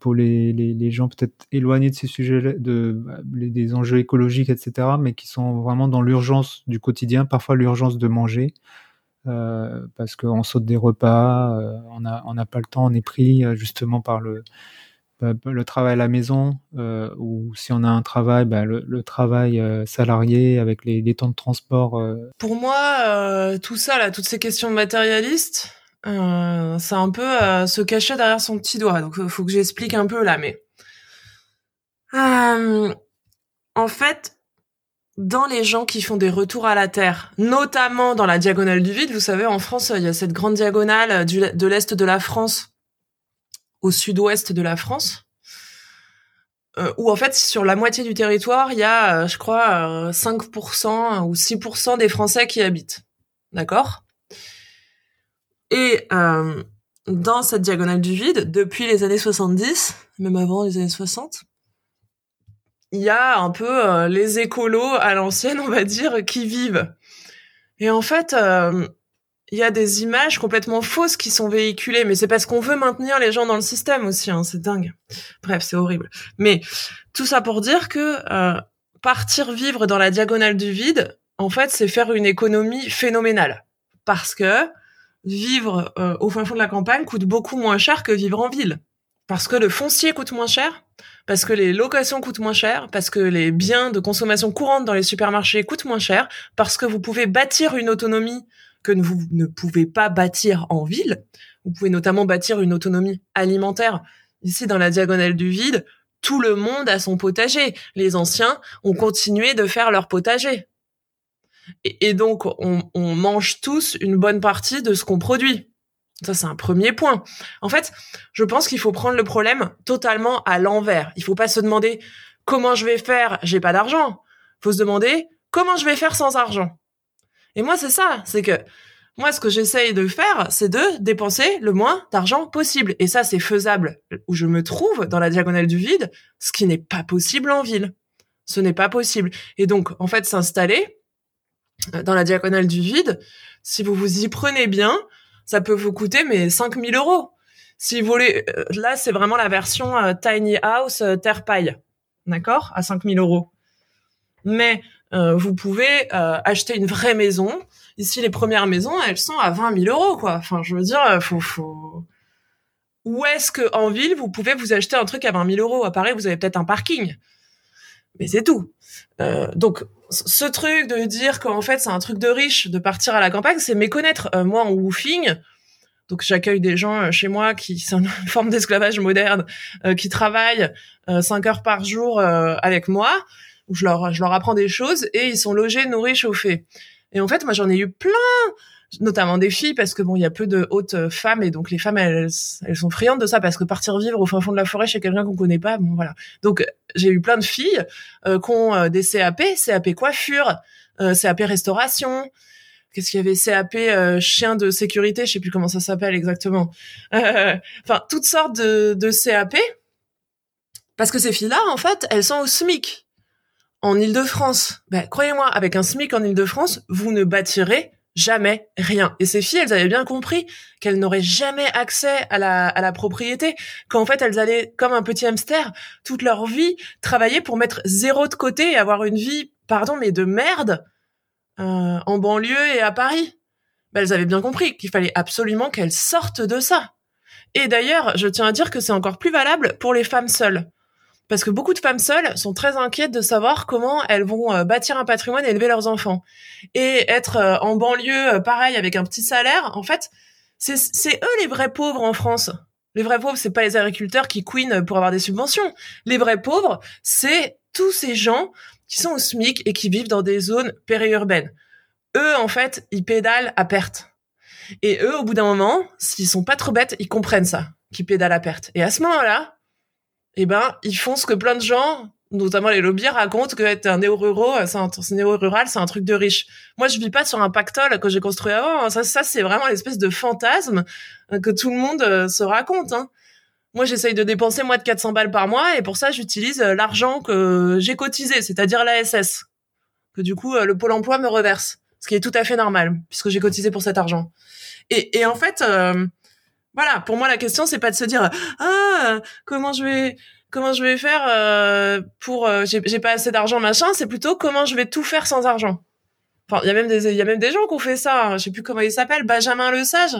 pour les, les, gens peut-être éloignés de ces sujets, de, bah, des enjeux écologiques, etc., mais qui sont vraiment dans l'urgence du quotidien, parfois l'urgence de manger. Euh, parce qu'on saute des repas, euh, on n'a on pas le temps, on est pris euh, justement par le, bah, le travail à la maison, ou si on a un travail, bah, le, travail salarié avec les, les, temps de transport. Pour moi, tout ça, là, toutes ces questions matérialistes, c'est un peu se cacher derrière son petit doigt. Donc, il faut que j'explique un peu là, mais en fait, dans les gens qui font des retours à la Terre, notamment dans la diagonale du vide, vous savez, en France, il y a cette grande diagonale de l'Est de la France au sud-ouest de la France, euh, où en fait, sur la moitié du territoire, il y a, euh, je crois, 5% euh, ou 6% des Français qui habitent. D'accord? Et dans cette diagonale du vide, depuis les années 70, même avant les années 60, il y a un peu euh, les écolos à l'ancienne, on va dire, qui vivent. Et en fait, euh, il y a des images complètement fausses qui sont véhiculées, mais c'est parce qu'on veut maintenir les gens dans le système aussi, hein, c'est dingue. Bref, c'est horrible. Mais tout ça pour dire que euh, partir vivre dans la diagonale du vide, en fait, c'est faire une économie phénoménale. parce que vivre euh, au fin fond de la campagne coûte beaucoup moins cher que vivre en ville. Parce que le foncier coûte moins cher, parce que les locations coûtent moins cher, parce que les biens de consommation courante dans les supermarchés coûtent moins cher, parce que vous pouvez bâtir une autonomie que vous ne pouvez pas bâtir en ville. Vous pouvez notamment bâtir une autonomie alimentaire. Ici, dans la diagonale du vide, tout le monde a son potager. Les anciens ont continué de faire leur potager. Et, donc, on, on, mange tous une bonne partie de ce qu'on produit. Ça, c'est un premier point. En fait, je pense qu'il faut prendre le problème totalement à l'envers. Il faut pas se demander comment je vais faire, j'ai pas d'argent. Faut se demander comment je vais faire sans argent. Et moi, c'est ça. C'est que moi, ce que j'essaye de faire, c'est de dépenser le moins d'argent possible. Et ça, c'est faisable où je me trouve dans la diagonale du vide, ce qui n'est pas possible en ville. Ce n'est pas possible. Et donc, en fait, s'installer euh, dans la diagonale du vide, si vous vous y prenez bien, ça peut vous coûter mais 5000 euros. Si vous voulez, euh, là, c'est vraiment la version euh, tiny house terre paille. D'accord? À 5000 euros. Mais vous pouvez acheter une vraie maison Ici, les premières maisons, elles sont à 20 000 euros, quoi. Enfin, je veux dire, euh, faut, faut... Où est-ce que en ville, vous pouvez vous acheter un truc à 20 000 euros? À Paris, vous avez peut-être un parking. Mais c'est tout. Euh, donc, ce truc de dire qu'en fait, c'est un truc de riche de partir à la campagne, c'est méconnaître. Euh, moi, en woofing, donc j'accueille des gens chez moi qui sont une (laughs) forme d'esclavage moderne, qui travaillent 5 heures par jour avec moi, où je leur, je leur apprends des choses et ils sont logés, nourris, chauffés. Et en fait, moi, j'en ai eu plein, notamment des filles, parce que bon, il y a peu de hautes euh, femmes, et donc les femmes, elles, elles sont friandes de ça, parce que partir vivre au fin fond de la forêt chez quelqu'un qu'on connaît pas, bon, voilà. Donc, j'ai eu plein de filles euh, qui ont euh, des CAP, CAP coiffure, euh, CAP restauration, qu'est-ce qu'il y avait? CAP euh, chien de sécurité, je sais plus comment ça s'appelle exactement. Enfin, toutes sortes de, de CAP, parce que ces filles-là, en fait, elles sont au SMIC en Ile-de-France. Ben, croyez-moi, avec un SMIC en Ile-de-France, vous ne bâtirez jamais rien. Et ces filles, elles avaient bien compris qu'elles n'auraient jamais accès à la, à la propriété, qu'en fait, elles allaient, comme un petit hamster, toute leur vie, travailler pour mettre zéro de côté et avoir une vie, pardon, mais de merde, euh, en banlieue et à Paris. Ben, elles avaient bien compris qu'il fallait absolument qu'elles sortent de ça. Et d'ailleurs, je tiens à dire que c'est encore plus valable pour les femmes seules parce que beaucoup de femmes seules sont très inquiètes de savoir comment elles vont euh, bâtir un patrimoine et élever leurs enfants. Et être euh, en banlieue, euh, pareil, avec un petit salaire, en fait, c'est eux les vrais pauvres en France. Les vrais pauvres, c'est pas les agriculteurs qui couinent pour avoir des subventions. Les vrais pauvres, c'est tous ces gens qui sont au SMIC et qui vivent dans des zones périurbaines. Eux, en fait, ils pédalent à perte. Et eux, au bout d'un moment, s'ils sont pas trop bêtes, ils comprennent ça, qu'ils pédalent à perte. Et à ce moment-là, eh ben, ils font ce que plein de gens, notamment les lobbies, racontent que être un néo-rural, c'est un, néo-rural, un truc de riche. Moi, je vis pas sur un pactole que j'ai construit avant. Hein. Ça, ça c'est vraiment l'espèce de fantasme euh, que tout le monde euh, se raconte. Hein. Moi, j'essaye de dépenser moins de 400 balles par mois et pour ça, j'utilise euh, l'argent que j'ai cotisé, c'est-à-dire l'ASS, que du coup, le Pôle emploi me reverse, ce qui est tout à fait normal, puisque j'ai cotisé pour cet argent. Et, et en fait, voilà, pour moi la question c'est pas de se dire ah comment je vais comment je vais faire euh, pour euh, j'ai pas assez d'argent machin, c'est plutôt comment je vais tout faire sans argent? Enfin, il y a même des il y a même des gens qui ont fait ça, hein. je sais plus comment il s'appelle, Benjamin Le Sage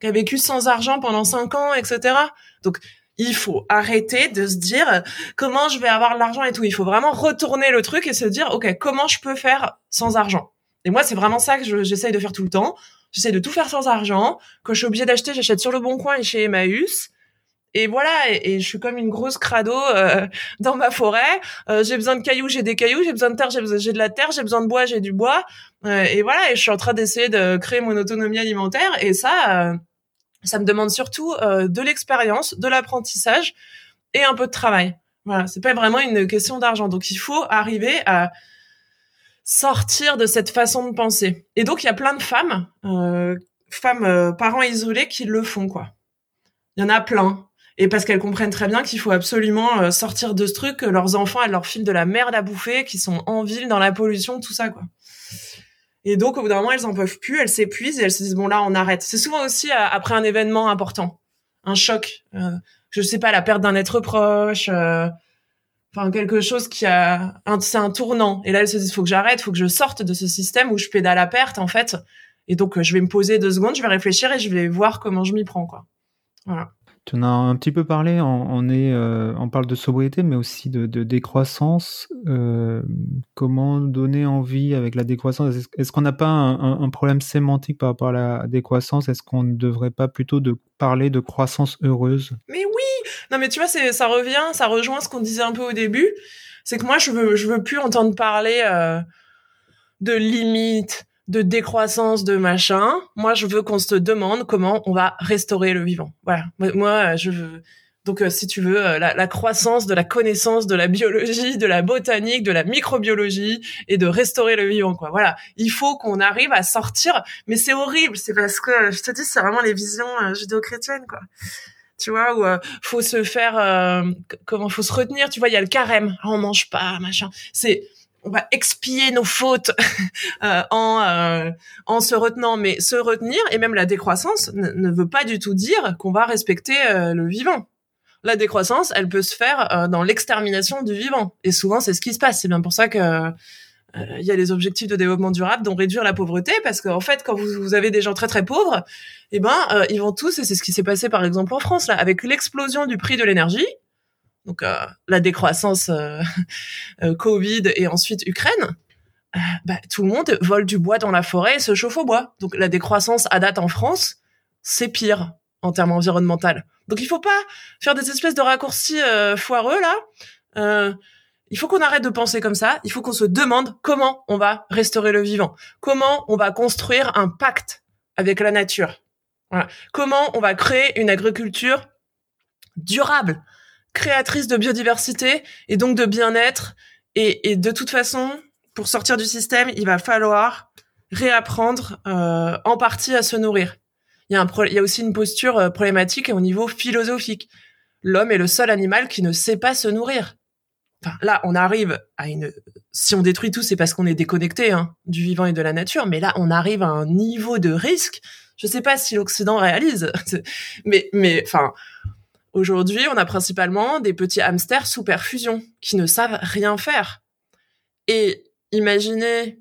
qui a vécu sans argent pendant cinq ans, etc. Donc il faut arrêter de se dire comment je vais avoir l'argent et tout. Il faut vraiment retourner le truc et se dire ok comment je peux faire sans argent? Et moi c'est vraiment ça que j'essaye de faire tout le temps j'essaie de tout faire sans argent. Quand je suis obligée d'acheter, j'achète sur le bon coin et chez Emmaüs. Et voilà, et, je suis comme une grosse crado euh, (laughs) dans ma forêt. Euh, j'ai besoin de cailloux, j'ai des cailloux. J'ai besoin de terre, j'ai de la terre. J'ai besoin de bois, j'ai du bois. Euh, et voilà, et je suis en train d'essayer de créer mon autonomie alimentaire. Et ça, ça me demande surtout de l'expérience, de l'apprentissage et un peu de travail. Voilà, c'est pas vraiment une question d'argent. Donc il faut arriver à sortir de cette façon de penser. Et donc il y a plein de femmes, euh, femmes euh, parents isolés qui le font quoi. Il y en a plein. Et parce qu'elles comprennent très bien qu'il faut absolument euh, sortir de ce truc, que leurs enfants elles leur filent de la merde à bouffer, qui sont en ville dans la pollution, tout ça quoi. Et donc au bout d'un moment elles en peuvent plus, elles s'épuisent et elles se disent bon là on arrête. C'est souvent aussi après un événement important, un choc, je sais pas la perte d'un être proche enfin quelque chose qui a un c'est un tournant et là elles se disent faut que j'arrête faut que je sorte de ce système où je pédale à perte en fait Et donc, je vais me poser deux secondes, je vais réfléchir et je vais voir comment je m'y prends, quoi. Voilà. Tu en as un petit peu parlé, on, est, euh, on parle de sobriété, mais aussi de, décroissance. Euh, comment donner envie avec la décroissance? Est-ce qu'on n'a pas un, problème sémantique par rapport à la décroissance? Est-ce qu'on ne devrait pas plutôt de parler de croissance heureuse? Mais oui Non mais tu vois, ça revient, ça rejoint ce qu'on disait un peu au début. C'est que moi, je veux, je veux plus entendre parler euh, de limites, de décroissance de machin. Moi, je veux qu'on se demande comment on va restaurer le vivant. Voilà. Moi, je veux. Donc, euh, si tu veux, euh, la, croissance de la connaissance de la biologie, de la botanique, de la microbiologie et de restaurer le vivant, quoi. Voilà. Il faut qu'on arrive à sortir. Mais c'est horrible. C'est parce que, je te dis, c'est vraiment les visions euh, judéo-chrétiennes, quoi tu vois où faut se faire comment faut se retenir tu vois il y a le carême ah, on mange pas machin c'est on va expier nos fautes (laughs) euh, en euh, en se retenant. Mais se retenir et même la décroissance ne veut pas du tout dire qu'on va respecter euh, le vivant. La décroissance elle peut se faire dans l'extermination du vivant. Et souvent c'est ce qui se passe. C'est bien pour ça que il y a les objectifs de développement durable dont réduire la pauvreté parce qu'en fait quand vous, vous, avez des gens très très pauvres eh ben ils vont tous et c'est ce qui s'est passé par exemple en France là avec l'explosion du prix de l'énergie donc euh, la décroissance euh, (laughs) euh, Covid et ensuite Ukraine, bah, tout le monde vole du bois dans la forêt et se chauffe au bois. Donc la décroissance à date en France, c'est pire en termes environnementaux. Donc il faut pas faire des espèces de raccourcis foireux là. il faut qu'on arrête de penser comme ça. Il faut qu'on se demande comment on va restaurer le vivant, comment on va construire un pacte avec la nature. Comment on va créer une agriculture durable créatrice de biodiversité et donc de bien-être. Et, de toute façon, pour sortir du système, il va falloir réapprendre euh, en partie à se nourrir. Il y a, un il y a aussi une posture euh, problématique au niveau philosophique. L'homme est le seul animal qui ne sait pas se nourrir. Enfin, là, on arrive à une. Si on détruit tout, c'est parce qu'on est déconnecté hein, du vivant et de la nature. Mais là, on arrive à un niveau de risque. Je sais pas si l'Occident réalise, (laughs) mais mais enfin, Aujourd'hui, on a principalement des petits hamsters sous perfusion qui ne savent rien faire. Et imaginez,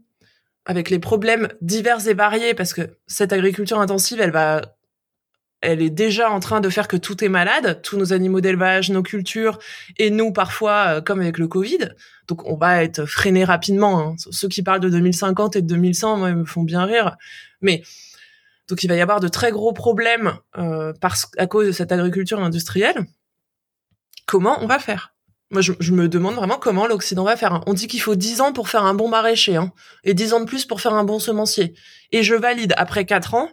avec les problèmes divers et variés, parce que cette agriculture intensive, elle va, elle est déjà en train de faire que tout est malade, tous nos animaux d'élevage, nos cultures, et nous parfois, euh, comme avec le Covid. Donc on va être freiné rapidement. Hein. Ceux qui parlent de 2050 et de 2100, moi, ils me font bien rire. Mais donc il va y avoir de très gros problèmes euh, parce à cause de cette agriculture industrielle. Comment on va faire? Moi, je, me demande vraiment comment l'Occident va faire. On dit qu'il faut 10 ans pour faire un bon maraîcher, hein, et 10 ans de plus pour faire un bon semencier. Et je valide, après 4 ans,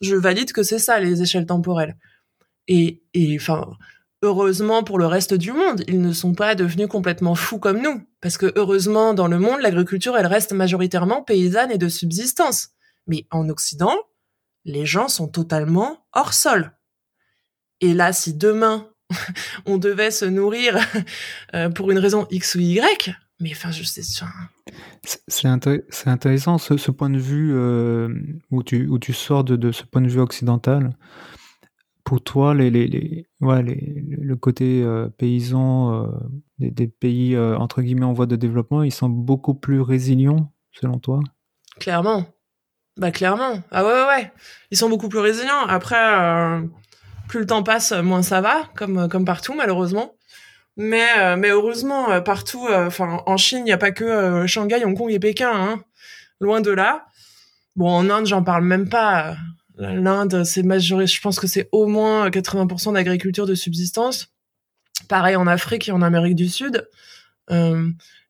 je valide que c'est ça les échelles temporelles. Et, et enfin, heureusement pour le reste du monde, ils ne sont pas devenus complètement fous comme nous. Parce que heureusement, dans le monde, l'agriculture, elle reste majoritairement paysanne et de subsistance. Mais en Occident, les gens sont totalement hors sol. Et là, si demain, (laughs) on devait se nourrir (laughs) euh, pour une raison X ou Y, mais enfin, je sais. C'est intéressant ce, point de vue euh, où, tu, où tu sors de, ce point de vue occidental. Pour toi, les, les, ouais, le côté euh, paysan des, des, pays entre guillemets en voie de développement, ils sont beaucoup plus résilients, selon toi? Clairement. Bah clairement. Ah ouais, ouais, ouais. Ils sont beaucoup plus résilients. Après, euh, plus le temps passe, moins ça va, comme comme partout malheureusement. Mais euh, mais heureusement euh, partout. Enfin, en Chine, il n'y a pas que Shanghai, Hong Kong et Pékin. Hein. Loin de là. Bon, en Inde, j'en parle même pas. L'Inde, c'est majoritaire. Je pense que c'est au moins 80% d'agriculture de subsistance. Pareil en Afrique et en Amérique du Sud.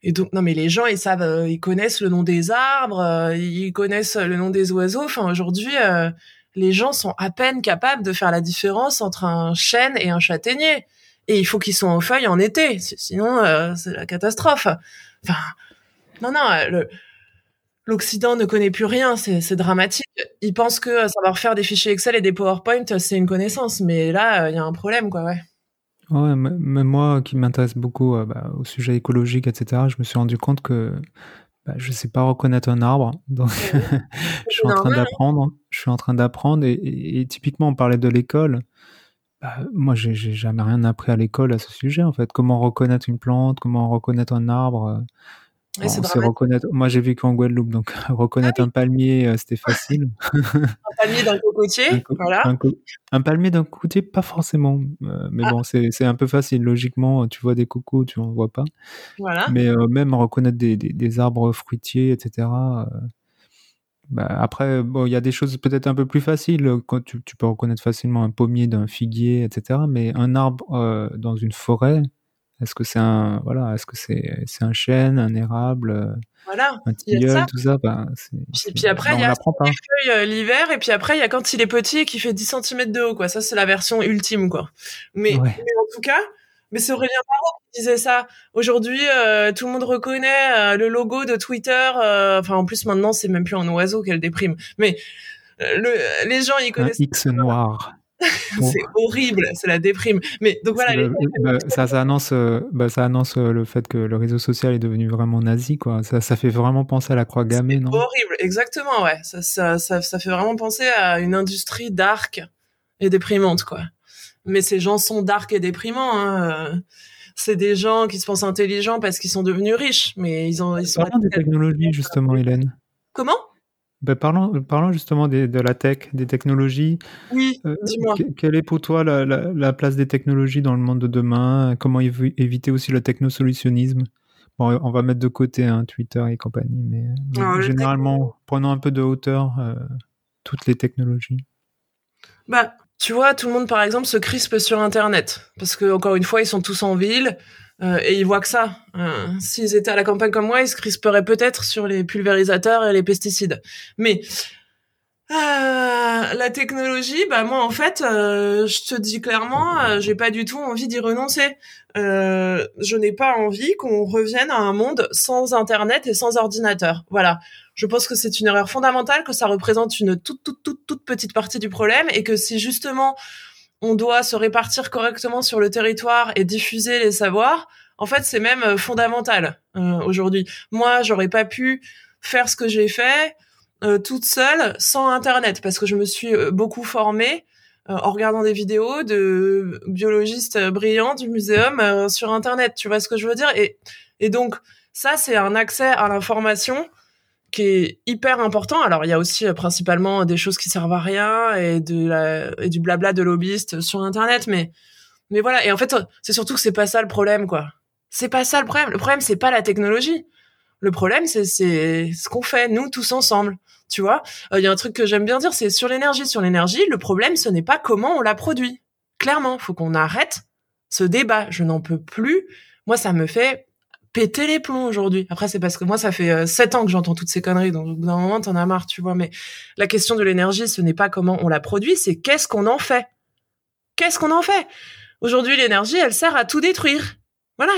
Euh, et donc non mais les gens ils savent, euh, ils connaissent le nom des arbres, euh, ils connaissent le nom des oiseaux. Enfin aujourd'hui, euh, les gens sont à peine capables de faire la différence entre un chêne et un châtaignier. Et il faut qu'ils soient en feuilles en été, sinon c'est la catastrophe. Enfin non non, l'Occident ne connaît plus rien, c'est dramatique. Ils pensent que savoir faire des fichiers Excel et des PowerPoint, c'est une connaissance, mais là il y a un problème quoi, ouais. Ouais, même moi qui m'intéresse beaucoup euh, bah, au sujet écologique, etc., je me suis rendu compte que bah, je ne sais pas reconnaître un arbre, (laughs) donc je suis en train d'apprendre. Je suis en train d'apprendre et, typiquement on parlait de l'école. Bah, moi, j'ai jamais rien appris à l'école à ce sujet en fait. Comment reconnaître une plante, comment reconnaître un arbre. Et On reconnaître. Moi, j'ai vécu en Guadeloupe, donc (laughs) reconnaître un palmier, euh, c'était facile. (laughs) Un palmier d'un cocotier, Un co- voilà. un, co- un palmier d'un côté, pas forcément. Euh, mais Ah. bon, c'est un peu facile. Logiquement, tu vois des cocos, tu en vois pas. Voilà. Mais euh, même reconnaître des, des, des arbres fruitiers, etc. euh, bah, après, bon, il y a des choses peut-être un peu plus faciles. Quand tu, tu peux reconnaître facilement un pommier d'un figuier, etc. Mais un arbre dans une forêt, est-ce que c'est un voilà, est-ce que c'est c'est un chêne, un érable, euh, Voilà. un ça. tilleul, tout ça? Bah, c'est- Puis, après, il y a euh, l'hiver, et puis après, il y a quand il est petit et qui fait 10 cm de haut, quoi. Ça, c'est la version ultime, quoi. Mais, Ouais. mais en tout cas, mais c'est Aurélien Barraud qui disait ça. Aujourd'hui, euh, tout le monde reconnaît euh, le logo de Twitter. euh, enfin, en plus, maintenant, c'est même plus un oiseau qu'elle déprime. Mais le, les gens, ils Un connaissent. X noir. C'est horrible, c'est la déprime. Mais donc voilà, le- bah, ça, ça annonce, euh, bah, ça annonce euh, le fait que le réseau social est devenu vraiment nazi, quoi. Ça, ça fait vraiment penser à la croix gammée, non? horrible, exactement, ouais. Ça, ça, ça, ça fait vraiment penser à une industrie dark et déprimante, quoi. Mais ces gens sont dark et déprimants. Hein. euh, C'est des gens qui se pensent intelligents parce qu'ils sont devenus riches, mais ils ont, ils sont. Parlons des technologies, justement, Hélène. Comment? Bah, parlons, parlons justement des- de la tech, des technologies. Oui, Euh, dis-moi. que- quelle est pour toi la, la- la place des technologies dans le monde de demain? Comment évi- éviter aussi le technosolutionnisme? Bon, on va mettre de côté hein, Twitter et compagnie, mais, mais Alors, le généralement, prenons un peu de hauteur euh, toutes les technologies. Bah, tu vois, tout le monde, par exemple, se crispe sur Internet. Parce que, encore une fois, ils sont tous en ville euh, et ils voient que ça. Euh, S'ils étaient à la campagne comme moi, ils se crisperaient peut-être sur les pulvérisateurs et les pesticides. Mais euh, la technologie, bah moi, en fait, euh, je te dis clairement, euh, j'ai pas du tout envie d'y renoncer. Euh, je n'ai pas envie qu'on revienne à un monde sans Internet et sans ordinateur. Voilà. Je pense que c'est une erreur fondamentale, que ça représente une toute, toute, toute, toute petite partie du problème et que si justement on doit se répartir correctement sur le territoire et diffuser les savoirs, en fait, c'est même euh, fondamental euh, aujourd'hui. Moi, j'aurais pas pu faire ce que j'ai fait euh, toute seule sans Internet parce que je me suis euh, beaucoup formée euh, en regardant des vidéos de biologistes euh, brillants du muséum sur Internet. Tu vois ce que je veux dire? Et, et donc, ça, c'est un accès à l'information qui est hyper important. Alors, il y a aussi euh, principalement des choses qui servent à rien et de la, et du blabla de lobbyistes sur Internet, mais mais voilà. Et en fait, c'est surtout que c'est pas ça le problème, quoi. C'est pas ça le problème. Le problème, c'est pas la technologie. Le problème, c'est c'est ce qu'on fait nous tous ensemble. Tu vois, il y a un truc que j'aime bien dire, c'est sur l'énergie. Sur l'énergie, le problème, ce n'est pas comment on la produit. Clairement, faut qu'on arrête ce débat. Je n'en peux plus. Moi, ça me fait péter les plombs aujourd'hui. Après, c'est parce que moi, ça fait euh, sept ans que j'entends toutes ces conneries, donc au bout d'un moment, t'en as marre, tu vois. Mais la question de l'énergie, ce n'est pas comment on la produit, c'est qu'est-ce qu'on en fait? Qu'est-ce qu'on en fait? Aujourd'hui, l'énergie, elle sert à tout détruire. Voilà.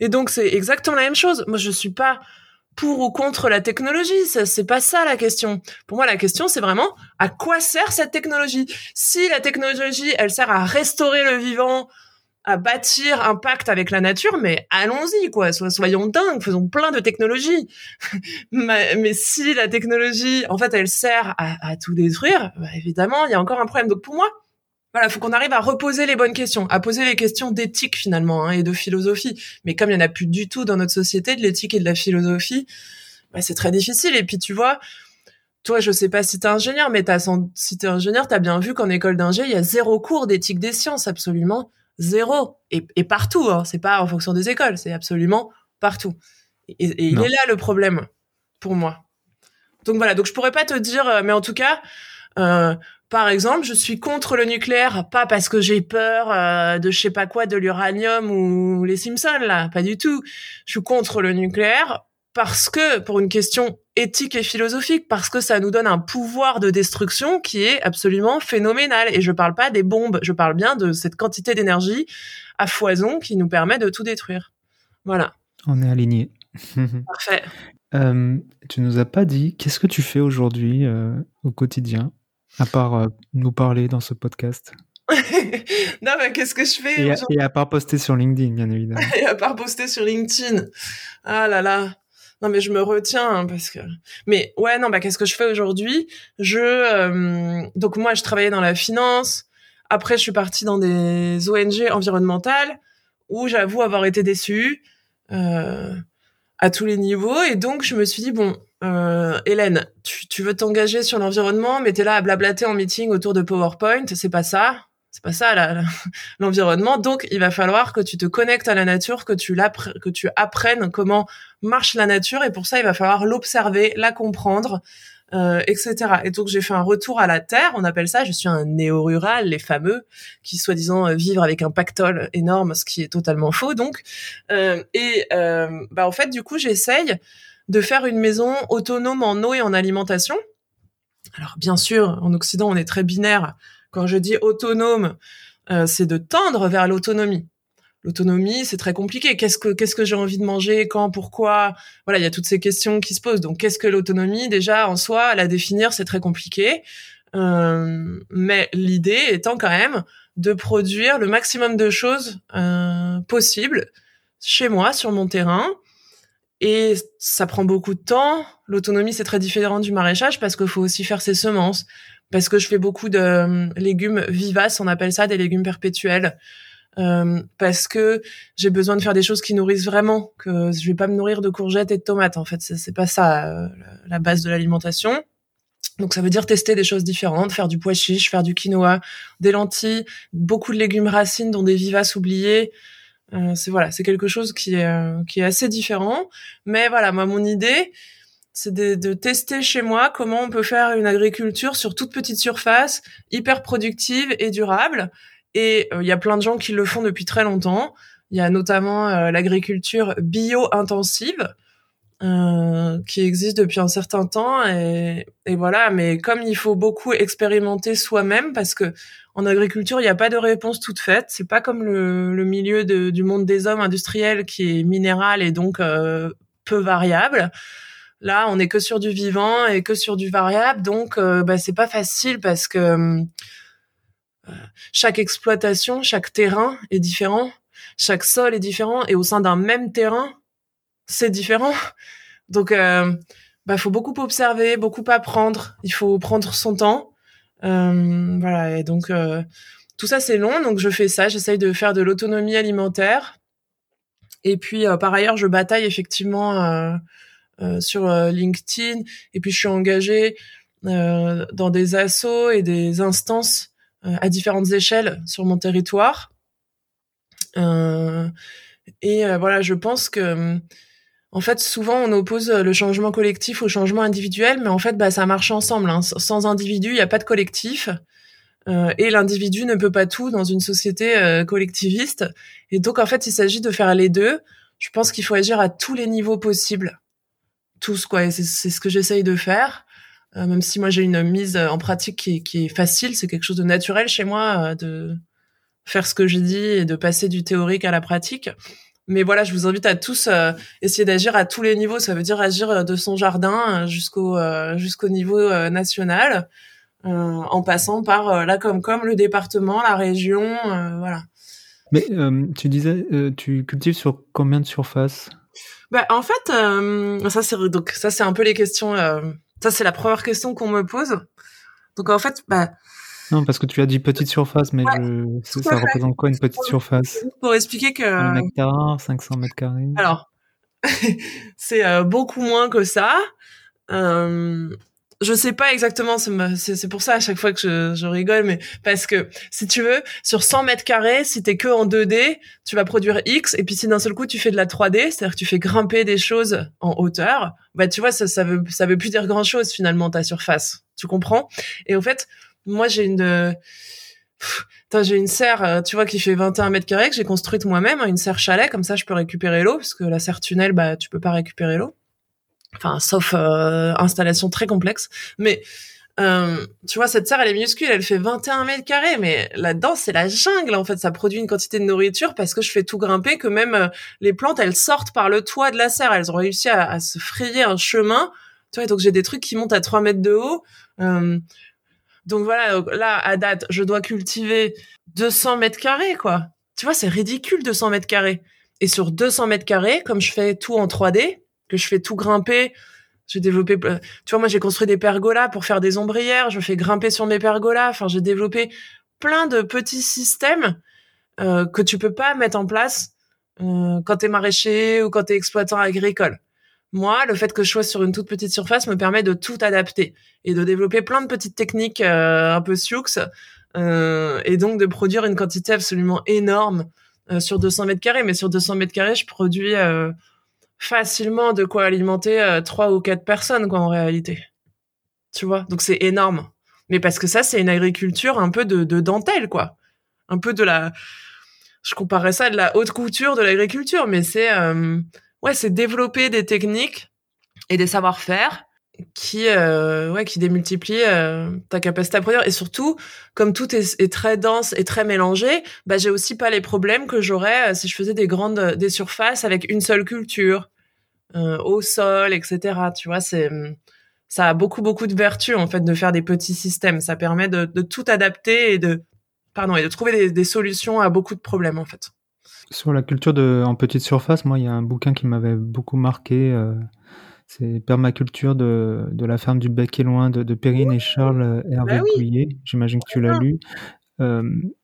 Et donc, c'est exactement la même chose. Moi, je suis pas pour ou contre la technologie. C'est pas ça la question. Pour moi, la question, c'est vraiment à quoi sert cette technologie? Si la technologie, elle sert à restaurer le vivant, à bâtir un pacte avec la nature, mais allons-y, quoi. So- Soyons dingues, faisons plein de technologies. (laughs) mais, si la technologie, en fait, elle sert à, tout détruire, bah, évidemment, il y a encore un problème. Donc pour moi, voilà, faut qu'on arrive à reposer les bonnes questions, à poser les questions d'éthique finalement hein, et de philosophie. Mais comme il y en a plus du tout dans notre société de l'éthique et de la philosophie, bah, c'est très difficile. Et puis tu vois, toi, je sais pas si t'es ingénieur, mais sans- si t'es ingénieur, t'as bien vu qu'en école d'ingé, il y a zéro cours d'éthique des sciences, absolument zéro. Et, et partout, hein, c'est pas en fonction des écoles, c'est absolument partout. Et, et il est là le problème pour moi. Donc voilà, donc je pourrais pas te dire, euh, mais en tout cas, euh, par exemple, je suis contre le nucléaire, pas parce que j'ai peur euh, de je sais pas quoi, de l'uranium ou les Simpsons là, pas du tout. Je suis contre le nucléaire parce que pour une question éthique et philosophique, parce que ça nous donne un pouvoir de destruction qui est absolument phénoménal. Et je parle pas des bombes, je parle bien de cette quantité d'énergie à foison qui nous permet de tout détruire. Voilà, On est alignés. (laughs) parfait. Euh, tu nous as pas dit qu'est-ce que tu fais aujourd'hui euh, au quotidien, à part euh, nous parler dans ce podcast? (laughs) Non, mais qu'est-ce que je fais et à, et à part poster sur LinkedIn, bien évidemment. (laughs) et à part poster sur LinkedIn. Ah là là. Non mais je me retiens hein, parce que. Mais ouais non bah qu'est-ce que je fais aujourd'hui? Je euh, donc moi je travaillais dans la finance. Après je suis partie dans des ONG environnementales où j'avoue avoir été déçue. Euh, à tous les niveaux. Et donc, je me suis dit, bon, euh, Hélène, tu, tu veux t'engager sur l'environnement, mais t'es là à blablater en meeting autour de PowerPoint, c'est pas ça. C'est pas ça (laughs) l'environnement. Donc, il va falloir que tu te connectes à la nature, que tu que tu apprennes comment marche la nature, et pour ça, il va falloir l'observer, la comprendre, euh, etc. Et donc j'ai fait un retour à la terre, on appelle ça. Je suis un néo-rural, les fameux, qui soi-disant euh, vivent avec un pactole énorme, ce qui est totalement faux. Donc, euh, et euh, bah en fait du coup j'essaye de faire une maison autonome en eau et en alimentation. Alors bien sûr, en Occident on est très binaire. Quand je dis autonome, euh, c'est de tendre vers l'autonomie l'autonomie, c'est très compliqué. Qu'est-ce que j'ai envie de manger, quand, pourquoi? Voilà, il y a toutes ces questions qui se posent. Donc, qu'est-ce que l'autonomie? Déjà, en soi, la définir, c'est très compliqué. Euh, mais l'idée étant quand même de produire le maximum de choses euh, possibles chez moi, sur mon terrain. Et ça prend beaucoup de temps. L'autonomie, c'est très différent du maraîchage parce qu'il faut aussi faire ses semences. Parce que je fais beaucoup de euh, légumes vivaces, on appelle ça des légumes perpétuels. Euh, parce que j'ai besoin de faire des choses qui nourrissent vraiment. Que je vais pas me nourrir de courgettes et de tomates. En fait, c'est pas ça euh, la base de l'alimentation. Donc ça veut dire tester des choses différentes, faire du pois chiche, faire du quinoa, des lentilles, beaucoup de légumes racines dont des vivaces oubliées. Euh, c'est voilà, c'est quelque chose qui est euh, qui est assez différent. Mais voilà, moi mon idée, c'est de, de, tester chez moi comment on peut faire une agriculture sur toute petite surface, hyper productive et durable, et euh, il y a plein de gens qui le font depuis très longtemps. Il y a notamment euh, l'agriculture bio-intensive. Euh, qui existe depuis un certain temps et, voilà mais comme il faut beaucoup expérimenter soi-même parce que en agriculture il n'y a pas de réponse toute faite c'est pas comme le, le milieu de, du monde des hommes industriels qui est minéral et donc euh, peu variable là on est que sur du vivant et que sur du variable donc euh, bah, c'est pas facile parce que chaque exploitation, chaque terrain est différent, chaque sol est différent, et au sein d'un même terrain, c'est différent. Donc, euh, bah, faut beaucoup observer, beaucoup apprendre. Il faut prendre son temps. Euh, voilà. Et donc, euh, tout ça, c'est long. Donc, je fais ça. J'essaye de faire de l'autonomie alimentaire. Et puis, euh, par ailleurs, je bataille effectivement euh, euh, sur LinkedIn. Et puis, je suis engagée dans des assos et des instances euh, à différentes échelles sur mon territoire. Euh, et euh, voilà, je pense que en fait, souvent, on oppose le changement collectif au changement individuel, mais en fait, bah, ça marche ensemble. Hein. Sans individu, il n'y a pas de collectif. Euh, et l'individu ne peut pas tout dans une société euh, collectiviste. Et donc, en fait, il s'agit de faire les deux. Je pense qu'il faut agir à tous les niveaux possibles. Tous, quoi. Et c'est ce que j'essaye de faire. Euh, même si moi j'ai une mise en pratique qui est, qui est facile, c'est quelque chose de naturel chez moi euh, de faire ce que je dis et de passer du théorique à la pratique. Mais voilà, je vous invite à tous euh, essayer d'agir à tous les niveaux. Ça veut dire agir de son jardin jusqu'au jusqu'au niveau national, en passant par la Comcom, le département, la région, voilà. Mais tu disais, tu cultives sur combien de surface bah, en fait, ça c'est donc ça c'est un peu les questions ça, c'est la première question qu'on me pose. Donc, en fait, bah. Non, parce que tu as dit petite surface, mais je... ça, représente quoi une petite surface? Pour expliquer que. Un hectare, 500 mètres carrés? Alors, (laughs) c'est euh, beaucoup moins que ça. Je sais pas exactement, c'est pour ça à chaque fois que je, rigole, mais parce que si tu veux, sur 100 mètres carrés, si t'es que en 2D, tu vas produire X, et puis si d'un seul coup tu fais de la 3D, c'est-à-dire que tu fais grimper des choses en hauteur, bah tu vois, ça, ça veut ça veut plus dire grand-chose finalement ta surface, tu comprends? Et en fait, moi j'ai une j'ai une serre, euh, tu vois, qui fait 21 mètres carrés que j'ai construite moi-même, hein, une serre chalet, comme ça je peux récupérer l'eau, parce que la serre tunnel, bah tu peux pas récupérer l'eau enfin sauf euh, installation très complexe. Mais euh, tu vois cette serre elle est minuscule elle fait 21 mètres carrés mais là-dedans c'est la jungle en fait. Ça produit une quantité de nourriture parce que je fais tout grimper que même euh, les plantes elles sortent par le toit de la serre elles ont réussi à, se frayer un chemin. Tu vois donc j'ai des trucs qui montent à 3 mètres de haut. Euh, donc voilà là à date je dois cultiver 200 mètres carrés quoi. Tu vois c'est ridicule 200 mètres carrés. Et sur 200 mètres carrés comme je fais tout en 3D je fais tout grimper. J'ai développé, tu vois, moi j'ai construit des pergolas pour faire des ombrières. Je fais grimper sur mes pergolas. Enfin, j'ai développé plein de petits systèmes euh, que tu peux pas mettre en place euh, quand t'es maraîcher ou quand t'es exploitant agricole. moi, le fait que je sois sur une toute petite surface me permet de tout adapter et de développer plein de petites techniques euh, un peu sioux euh, et donc de produire une quantité absolument énorme euh, sur 200 mètres carrés. Mais sur 200 mètres carrés, je produis euh, facilement de quoi alimenter trois ou quatre personnes, quoi, en réalité. Tu vois? Donc c'est énorme. Mais parce que ça, c'est une agriculture un peu de, de dentelle, quoi. Un peu de la... Je comparerais ça à de la haute couture de l'agriculture, mais c'est ouais, c'est développer des techniques et des savoir-faire qui euh, ouais qui démultiplient euh, ta capacité à produire. Et surtout comme tout est, très dense et très mélangé bah j'ai aussi pas les problèmes que j'aurais euh, si je faisais des grandes des surfaces avec une seule culture au sol etc tu vois c'est ça a beaucoup beaucoup de vertus en fait de faire des petits systèmes. Ça permet de, de tout adapter et de pardon et de trouver des, des solutions à beaucoup de problèmes en fait. Sur la culture de, en petite surface, moi, il y a un bouquin qui m'avait beaucoup marqué. C'est Permaculture de, de la ferme du Bec et Loin de, de Perrine et Charles euh, Hervé bah J'imagine que tu l'as lu. Euh,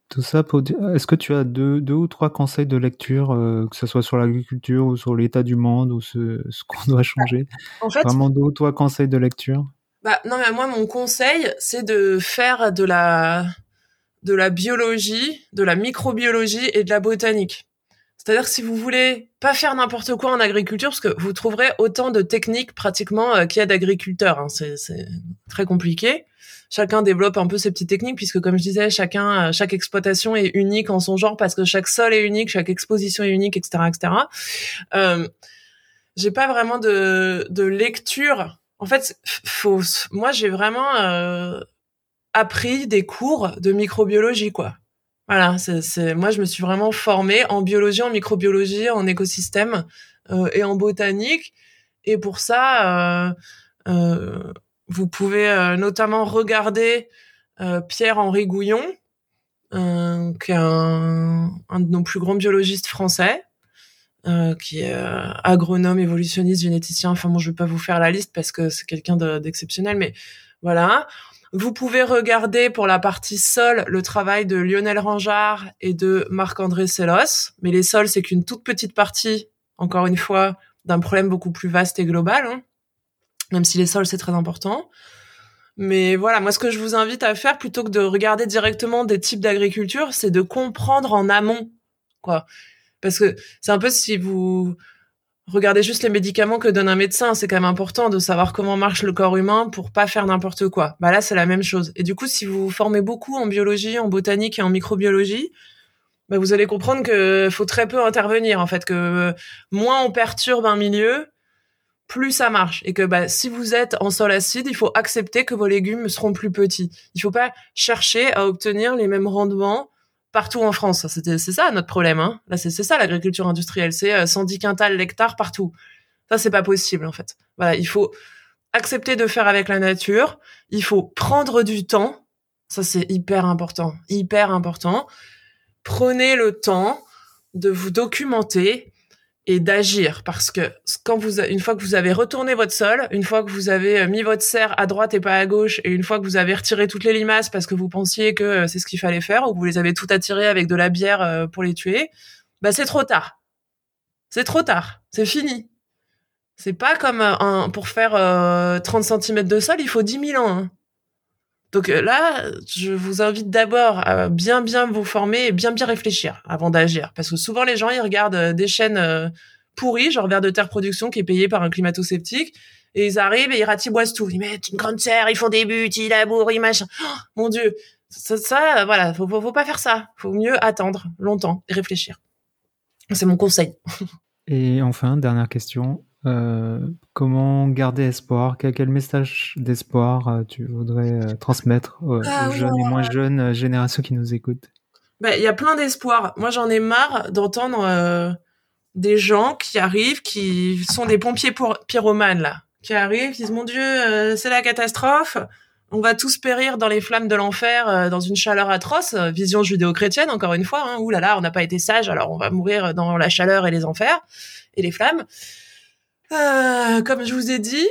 tout ça pour est-ce que tu as deux, deux ou trois conseils de lecture, euh, que ce soit sur l'agriculture ou sur l'état du monde ou ce, ce qu'on (laughs) doit changer? en fait, Vraiment deux ou trois conseils de lecture? Bah, Non, mais moi, mon conseil, c'est de faire de la, de la biologie, de la microbiologie et de la botanique. C'est-à-dire si vous voulez pas faire n'importe quoi en agriculture, parce que vous trouverez autant de techniques pratiquement euh, qu'il y a d'agriculteurs, hein, c'est très compliqué. Chacun développe un peu ses petites techniques, puisque comme je disais, chacun, euh, chaque exploitation est unique en son genre, parce que chaque sol est unique, chaque exposition est unique, etc., etc. Euh, j'ai pas vraiment de, de lecture. En fait, faut, moi, j'ai vraiment euh, appris des cours de microbiologie, quoi. Voilà, c'est moi je me suis vraiment formée en biologie, en microbiologie, en écosystème euh, et en botanique. Et pour ça, euh, euh, vous pouvez euh, notamment regarder euh, Pierre-Henri Gouillon, qui est un, un, de nos plus grands biologistes français, qui est agronome, évolutionniste, généticien. Enfin bon, je vais pas vous faire la liste parce que c'est quelqu'un d'exceptionnel, mais voilà. Vous pouvez regarder pour la partie sol le travail de Lionel Rangeard et de Marc-André Sellos. Mais les sols, c'est qu'une toute petite partie, encore une fois, d'un problème beaucoup plus vaste et global. Hein. Même si les sols, c'est très important. Mais voilà, moi, ce que je vous invite à faire, plutôt que de regarder directement des types d'agriculture, c'est de comprendre en amont, quoi. Parce que c'est un peu si vous regardez juste les médicaments que donne un médecin. C'est quand même important de savoir comment marche le corps humain pour pas faire n'importe quoi. Bah là, c'est la même chose. Et du coup, si vous vous formez beaucoup en biologie, en botanique et en microbiologie, bah vous allez comprendre que faut très peu intervenir en fait, que moins on perturbe un milieu, plus ça marche. Et que bah, si vous êtes en sol acide, il faut accepter que vos légumes seront plus petits. Il faut pas chercher à obtenir les mêmes rendements partout en France. C'est ça notre problème. Hein. Là, c'est ça l'agriculture industrielle. C'est 110 euh, quintals l'hectare partout. Ça, c'est pas possible en fait. Voilà, il faut accepter de faire avec la nature. Il faut prendre du temps. Ça, c'est hyper important. Hyper important. Prenez le temps de vous documenter, et d'agir parce que quand vous une fois que vous avez retourné votre sol, une fois que vous avez euh, mis votre serre à droite et pas à gauche et une fois que vous avez retiré toutes les limaces parce que vous pensiez que euh, c'est ce qu'il fallait faire ou que vous les avez toutes attirées avec de la bière euh, pour les tuer, bah c'est trop tard. C'est trop tard, c'est fini. C'est pas comme un, pour faire 30 cm de sol, il faut 10 000 ans. Hein. Donc là, je vous invite d'abord à bien bien vous former et bien bien réfléchir avant d'agir, parce que souvent les gens ils regardent euh, des chaînes euh, pourries, genre Vers de Terre Production qui est payé par un climato-sceptique, et ils arrivent et ils ratiboisent tout. Ils mettent une grande serre, ils font des buts, ils labourent, ils machin. Oh, mon Dieu, ça, ça voilà, faut, faut, faut pas faire ça. Faut mieux attendre longtemps et réfléchir. C'est mon conseil. Et enfin, dernière question, euh, comment garder espoir? Quel, message d'espoir euh, tu voudrais euh, transmettre aux, ah jeunes et moins jeunes générations qui nous écoutent? Bah, Il y a plein d'espoir. Moi, j'en ai marre d'entendre des gens qui arrivent, qui sont des pompiers pour, pyromanes, là, qui arrivent, qui disent, mon Dieu, c'est la catastrophe, on va tous périr dans les flammes de l'enfer, dans une chaleur atroce, vision judéo-chrétienne, encore une fois, hein, ouh là là, on n'a pas été sage, alors on va mourir dans la chaleur et les enfers, et les flammes. Euh, comme je vous ai dit,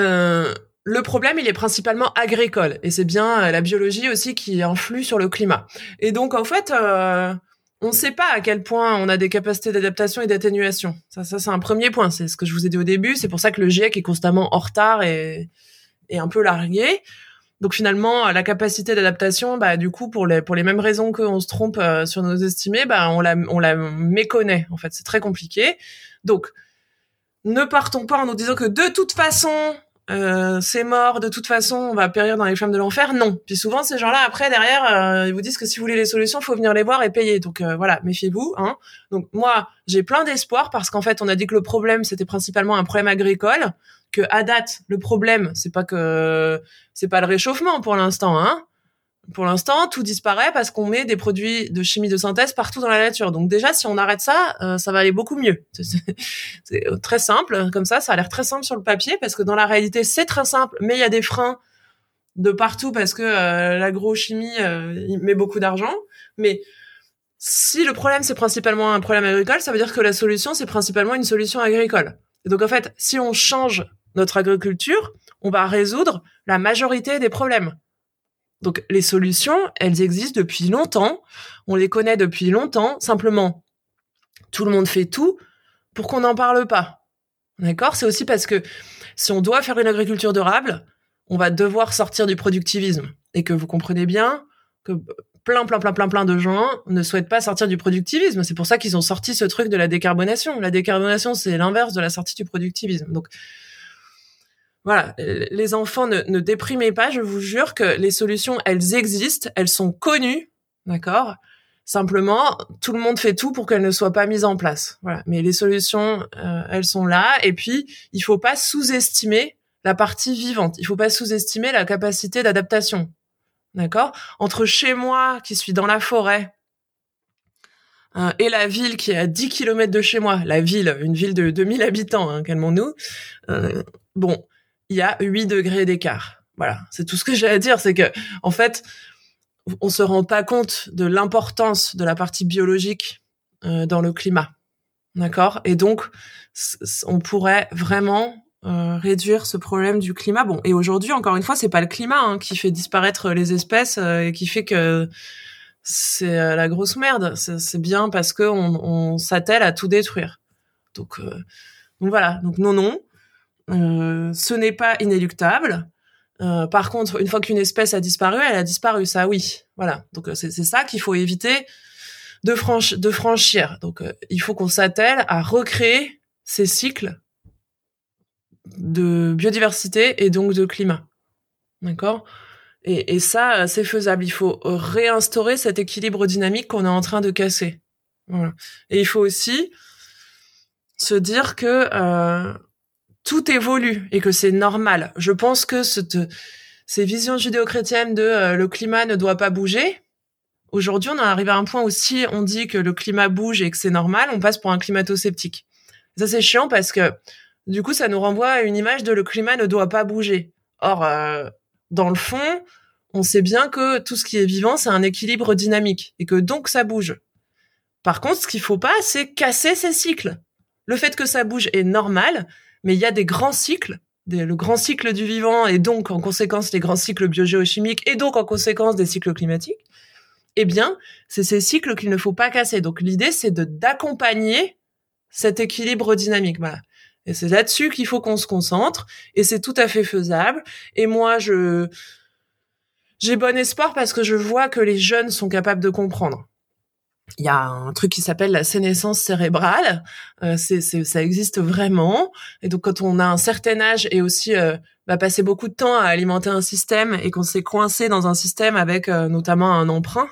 euh, le problème, il est principalement agricole. Et c'est bien euh, la biologie aussi qui influe sur le climat. Et donc, en fait, on ne sait pas à quel point on a des capacités d'adaptation et d'atténuation. Ça, ça c'est un premier point. C'est ce que je vous ai dit au début. C'est pour ça que le GIEC est constamment en retard et, et un peu largué. Donc finalement, la capacité d'adaptation, bah du coup pour les pour les mêmes raisons qu'on se trompe euh, sur nos estimés, bah on la on la méconnaît. En fait, c'est très compliqué. Donc ne partons pas en nous disant que de toute façon euh, c'est mort, de toute façon, on va périr dans les flammes de l'enfer. Non. Puis souvent, ces gens-là, après, derrière, euh, ils vous disent que si vous voulez les solutions, faut venir les voir et payer. Donc euh, voilà, méfiez-vous. Hein. Donc moi, j'ai plein d'espoir parce qu'en fait, on a dit que le problème, c'était principalement un problème agricole. Que à date, le problème, c'est pas que c'est pas le réchauffement pour l'instant. Hein. Pour l'instant, tout disparaît parce qu'on met des produits de chimie de synthèse partout dans la nature. Donc déjà, si on arrête ça, euh, ça va aller beaucoup mieux. (laughs) C'est très simple, comme ça, ça a l'air très simple sur le papier parce que dans la réalité, c'est très simple, mais il y a des freins de partout parce que euh, l'agrochimie euh, met beaucoup d'argent. Mais si le problème c'est principalement un problème agricole, ça veut dire que la solution c'est principalement une solution agricole. Et donc en fait, si on change notre agriculture, on va résoudre la majorité des problèmes. Donc les solutions, elles existent depuis longtemps, on les connaît depuis longtemps, simplement tout le monde fait tout pour qu'on n'en parle pas. D'accord? C'est aussi parce que si on doit faire une agriculture durable, on va devoir sortir du productivisme et que vous comprenez bien que plein plein plein plein plein de gens ne souhaitent pas sortir du productivisme. C'est pour ça qu'ils ont sorti ce truc de la décarbonation. La décarbonation, c'est l'inverse de la sortie du productivisme. Donc voilà, les enfants ne, déprimez pas, je vous jure que les solutions, elles existent, elles sont connues, d'accord? Simplement, tout le monde fait tout pour qu'elles ne soient pas mises en place. Voilà, mais les solutions, euh, elles sont là. Et puis, il faut pas sous-estimer la partie vivante. Il faut pas sous-estimer la capacité d'adaptation. D'accord? Entre chez moi, qui suis dans la forêt, euh, et la ville qui est à 10 km de chez moi, la ville, une ville de 2000 habitants, hein, calmons-nous. Euh, bon, il y a 8 degrés d'écart. Voilà, c'est tout ce que j'ai à dire, c'est que en fait, on se rend pas compte de l'importance de la partie biologique euh, dans le climat. D'accord? Et donc on pourrait vraiment euh, réduire ce problème du climat. Bon, et aujourd'hui, encore une fois, c'est pas le climat hein, qui fait disparaître les espèces euh, et qui fait que c'est la grosse merde. C'est bien parce que on, on s'attelle à tout détruire. Donc, donc voilà. Donc non, non. Euh, ce n'est pas inéluctable. Euh, par contre, une fois qu'une espèce a disparu, elle a disparu, ça oui. Voilà. Donc euh, c'est ça qu'il faut éviter de, franchir. Donc il faut qu'on s'attelle à recréer ces cycles de biodiversité et donc de climat. D'accord? Et, et, ça, c'est faisable. Il faut réinstaurer cet équilibre dynamique qu'on est en train de casser. Voilà. Et il faut aussi se dire que euh, tout évolue et que c'est normal. Je pense que cette, ces visions judéo-chrétiennes de euh, le climat ne doit pas bouger, aujourd'hui on est arrivé à un point où si on dit que le climat bouge et que c'est normal, on passe pour un climato-sceptique. Ça c'est chiant parce que du coup ça nous renvoie à une image de le climat ne doit pas bouger. Or, euh, dans le fond, on sait bien que tout ce qui est vivant, c'est un équilibre dynamique et que donc ça bouge. Par contre, ce qu'il faut pas, c'est casser ces cycles. Le fait que ça bouge est normal, mais il y a des grands cycles, le grand cycle du vivant et donc en conséquence les grands cycles biogéochimiques et donc en conséquence des cycles climatiques. Eh bien, c'est ces cycles qu'il ne faut pas casser. Donc l'idée, c'est de d'accompagner cet équilibre dynamique. Voilà. Et c'est là-dessus qu'il faut qu'on se concentre. Et c'est tout à fait faisable. Et moi, je j'ai bon espoir parce que je vois que les jeunes sont capables de comprendre il y a un truc qui s'appelle la sénescence cérébrale. Euh, c'est, ça existe vraiment. Et donc, quand on a un certain âge et aussi euh, bah, passer beaucoup de temps à alimenter un système et qu'on s'est coincé dans un système avec euh, notamment un emprunt,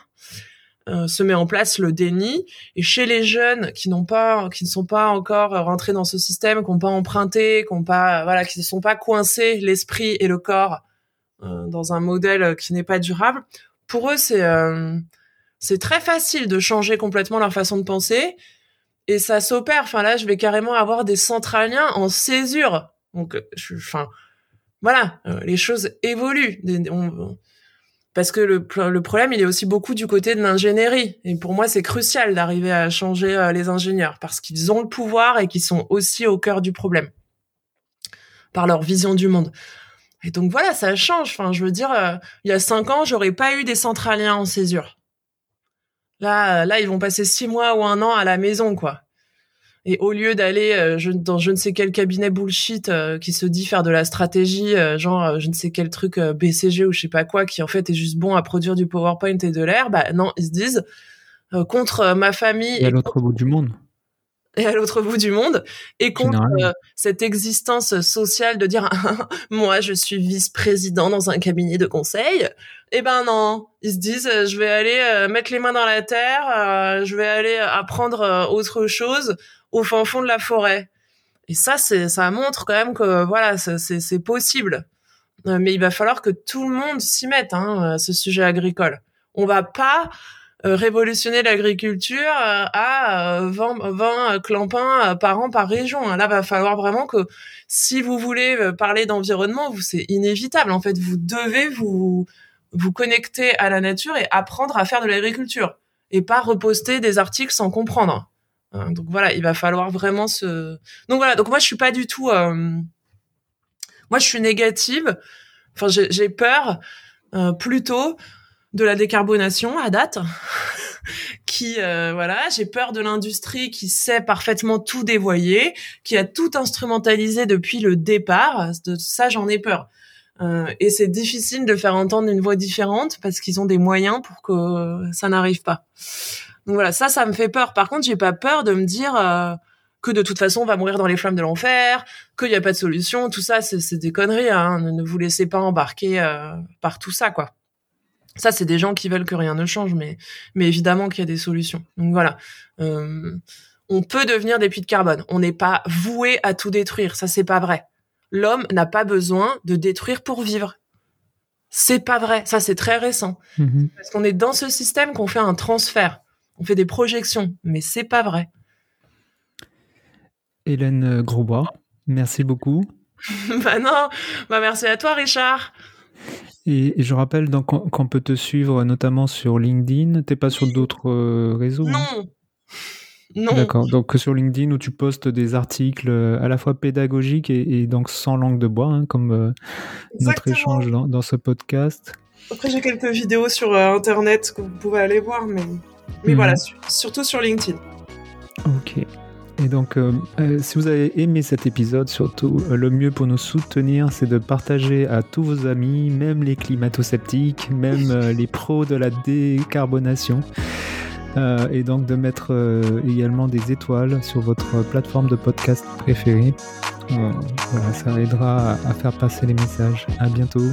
euh, se met en place le déni. Et chez les jeunes qui n'ont pas, qui ne sont pas encore rentrés dans ce système, qui n'ont pas emprunté, qui n'ont pas, voilà, qui ne sont pas coincés l'esprit et le corps dans un modèle qui n'est pas durable, pour eux, c'est c'est très facile de changer complètement leur façon de penser et ça s'opère. Enfin là, je vais carrément avoir des centraliens en césure. Donc, euh, enfin, voilà, euh, les choses évoluent. parce que le, le, problème, il est aussi beaucoup du côté de l'ingénierie. Et pour moi, c'est crucial d'arriver à changer euh, les ingénieurs parce qu'ils ont le pouvoir et qu'ils sont aussi au cœur du problème par leur vision du monde. Et donc voilà, ça change. Enfin, je veux dire, il y a cinq ans, j'aurais pas eu des centraliens en césure. Là, là, ils vont passer six mois ou un an à la maison, quoi. Et au lieu d'aller euh, dans je ne sais quel cabinet bullshit euh, qui se dit faire de la stratégie, euh, genre je ne sais quel truc BCG ou je sais pas quoi, qui en fait est juste bon à produire du PowerPoint et de l'air, bah non, ils se disent contre ma famille et à l'autre bout du monde et à l'autre bout du monde et contre cette existence sociale de dire (laughs) moi je suis vice-président dans un cabinet de conseil eh ben non ils se disent je vais aller mettre les mains dans la terre je vais aller apprendre autre chose au fin fond de la forêt. Et ça, c'est, ça montre quand même que voilà, c'est possible. Euh, mais il va falloir que tout le monde s'y mette, hein, ce sujet agricole. On va pas euh, révolutionner l'agriculture euh, à 20, 20 clampins par an par région. Hein. Là, va falloir vraiment que si vous voulez parler d'environnement, c'est inévitable. En fait, vous devez vous vous connecter à la nature et apprendre à faire de l'agriculture et pas reposter des articles sans comprendre. Hein, donc voilà, il va falloir vraiment se. Donc voilà, donc moi je suis pas du tout. Euh, moi je suis négative. Enfin j'ai peur euh, plutôt de la décarbonation à date. (laughs) qui euh, voilà, j'ai peur de l'industrie qui sait parfaitement tout dévoyer, qui a tout instrumentalisé depuis le départ. Ça j'en ai peur. et c'est difficile de faire entendre une voix différente parce qu'ils ont des moyens pour que ça n'arrive pas. Donc voilà, ça, ça me fait peur. Par contre, j'ai pas peur de me dire euh, que de toute façon, on va mourir dans les flammes de l'enfer, qu'il n'y a pas de solution. Tout ça, c'est des conneries. Hein. Ne, vous laissez pas embarquer euh, par tout ça, quoi. Ça, c'est des gens qui veulent que rien ne change, mais, mais évidemment qu'il y a des solutions. Donc voilà. Euh, on peut devenir des puits de carbone. On n'est pas voué à tout détruire. Ça, c'est pas vrai. L'homme n'a pas besoin de détruire pour vivre. C'est pas vrai. Ça, c'est très récent. Mm-hmm. Parce qu'on est dans ce système qu'on fait un transfert on fait des projections, mais c'est pas vrai. Hélène Grosbois, merci beaucoup. (laughs) bah non, bah merci à toi Richard. Et, je rappelle qu'on peut te suivre notamment sur LinkedIn. T'es pas sur d'autres euh, réseaux hein? Non. non. D'accord. Donc sur LinkedIn où tu postes des articles euh, à la fois pédagogiques et, donc sans langue de bois, hein, comme euh, notre échange dans, ce podcast. Après j'ai quelques vidéos sur internet que vous pouvez aller voir, mais mais voilà, mhm. surtout sur LinkedIn. Ok. Et donc, euh, euh, si vous avez aimé cet épisode, surtout, euh, le mieux pour nous soutenir, c'est de partager à tous vos amis, même les climato-sceptiques, même les pros de la décarbonation. et donc de mettre également des étoiles sur votre plateforme de podcast préférée. voilà, ça aidera à faire passer les messages. À bientôt.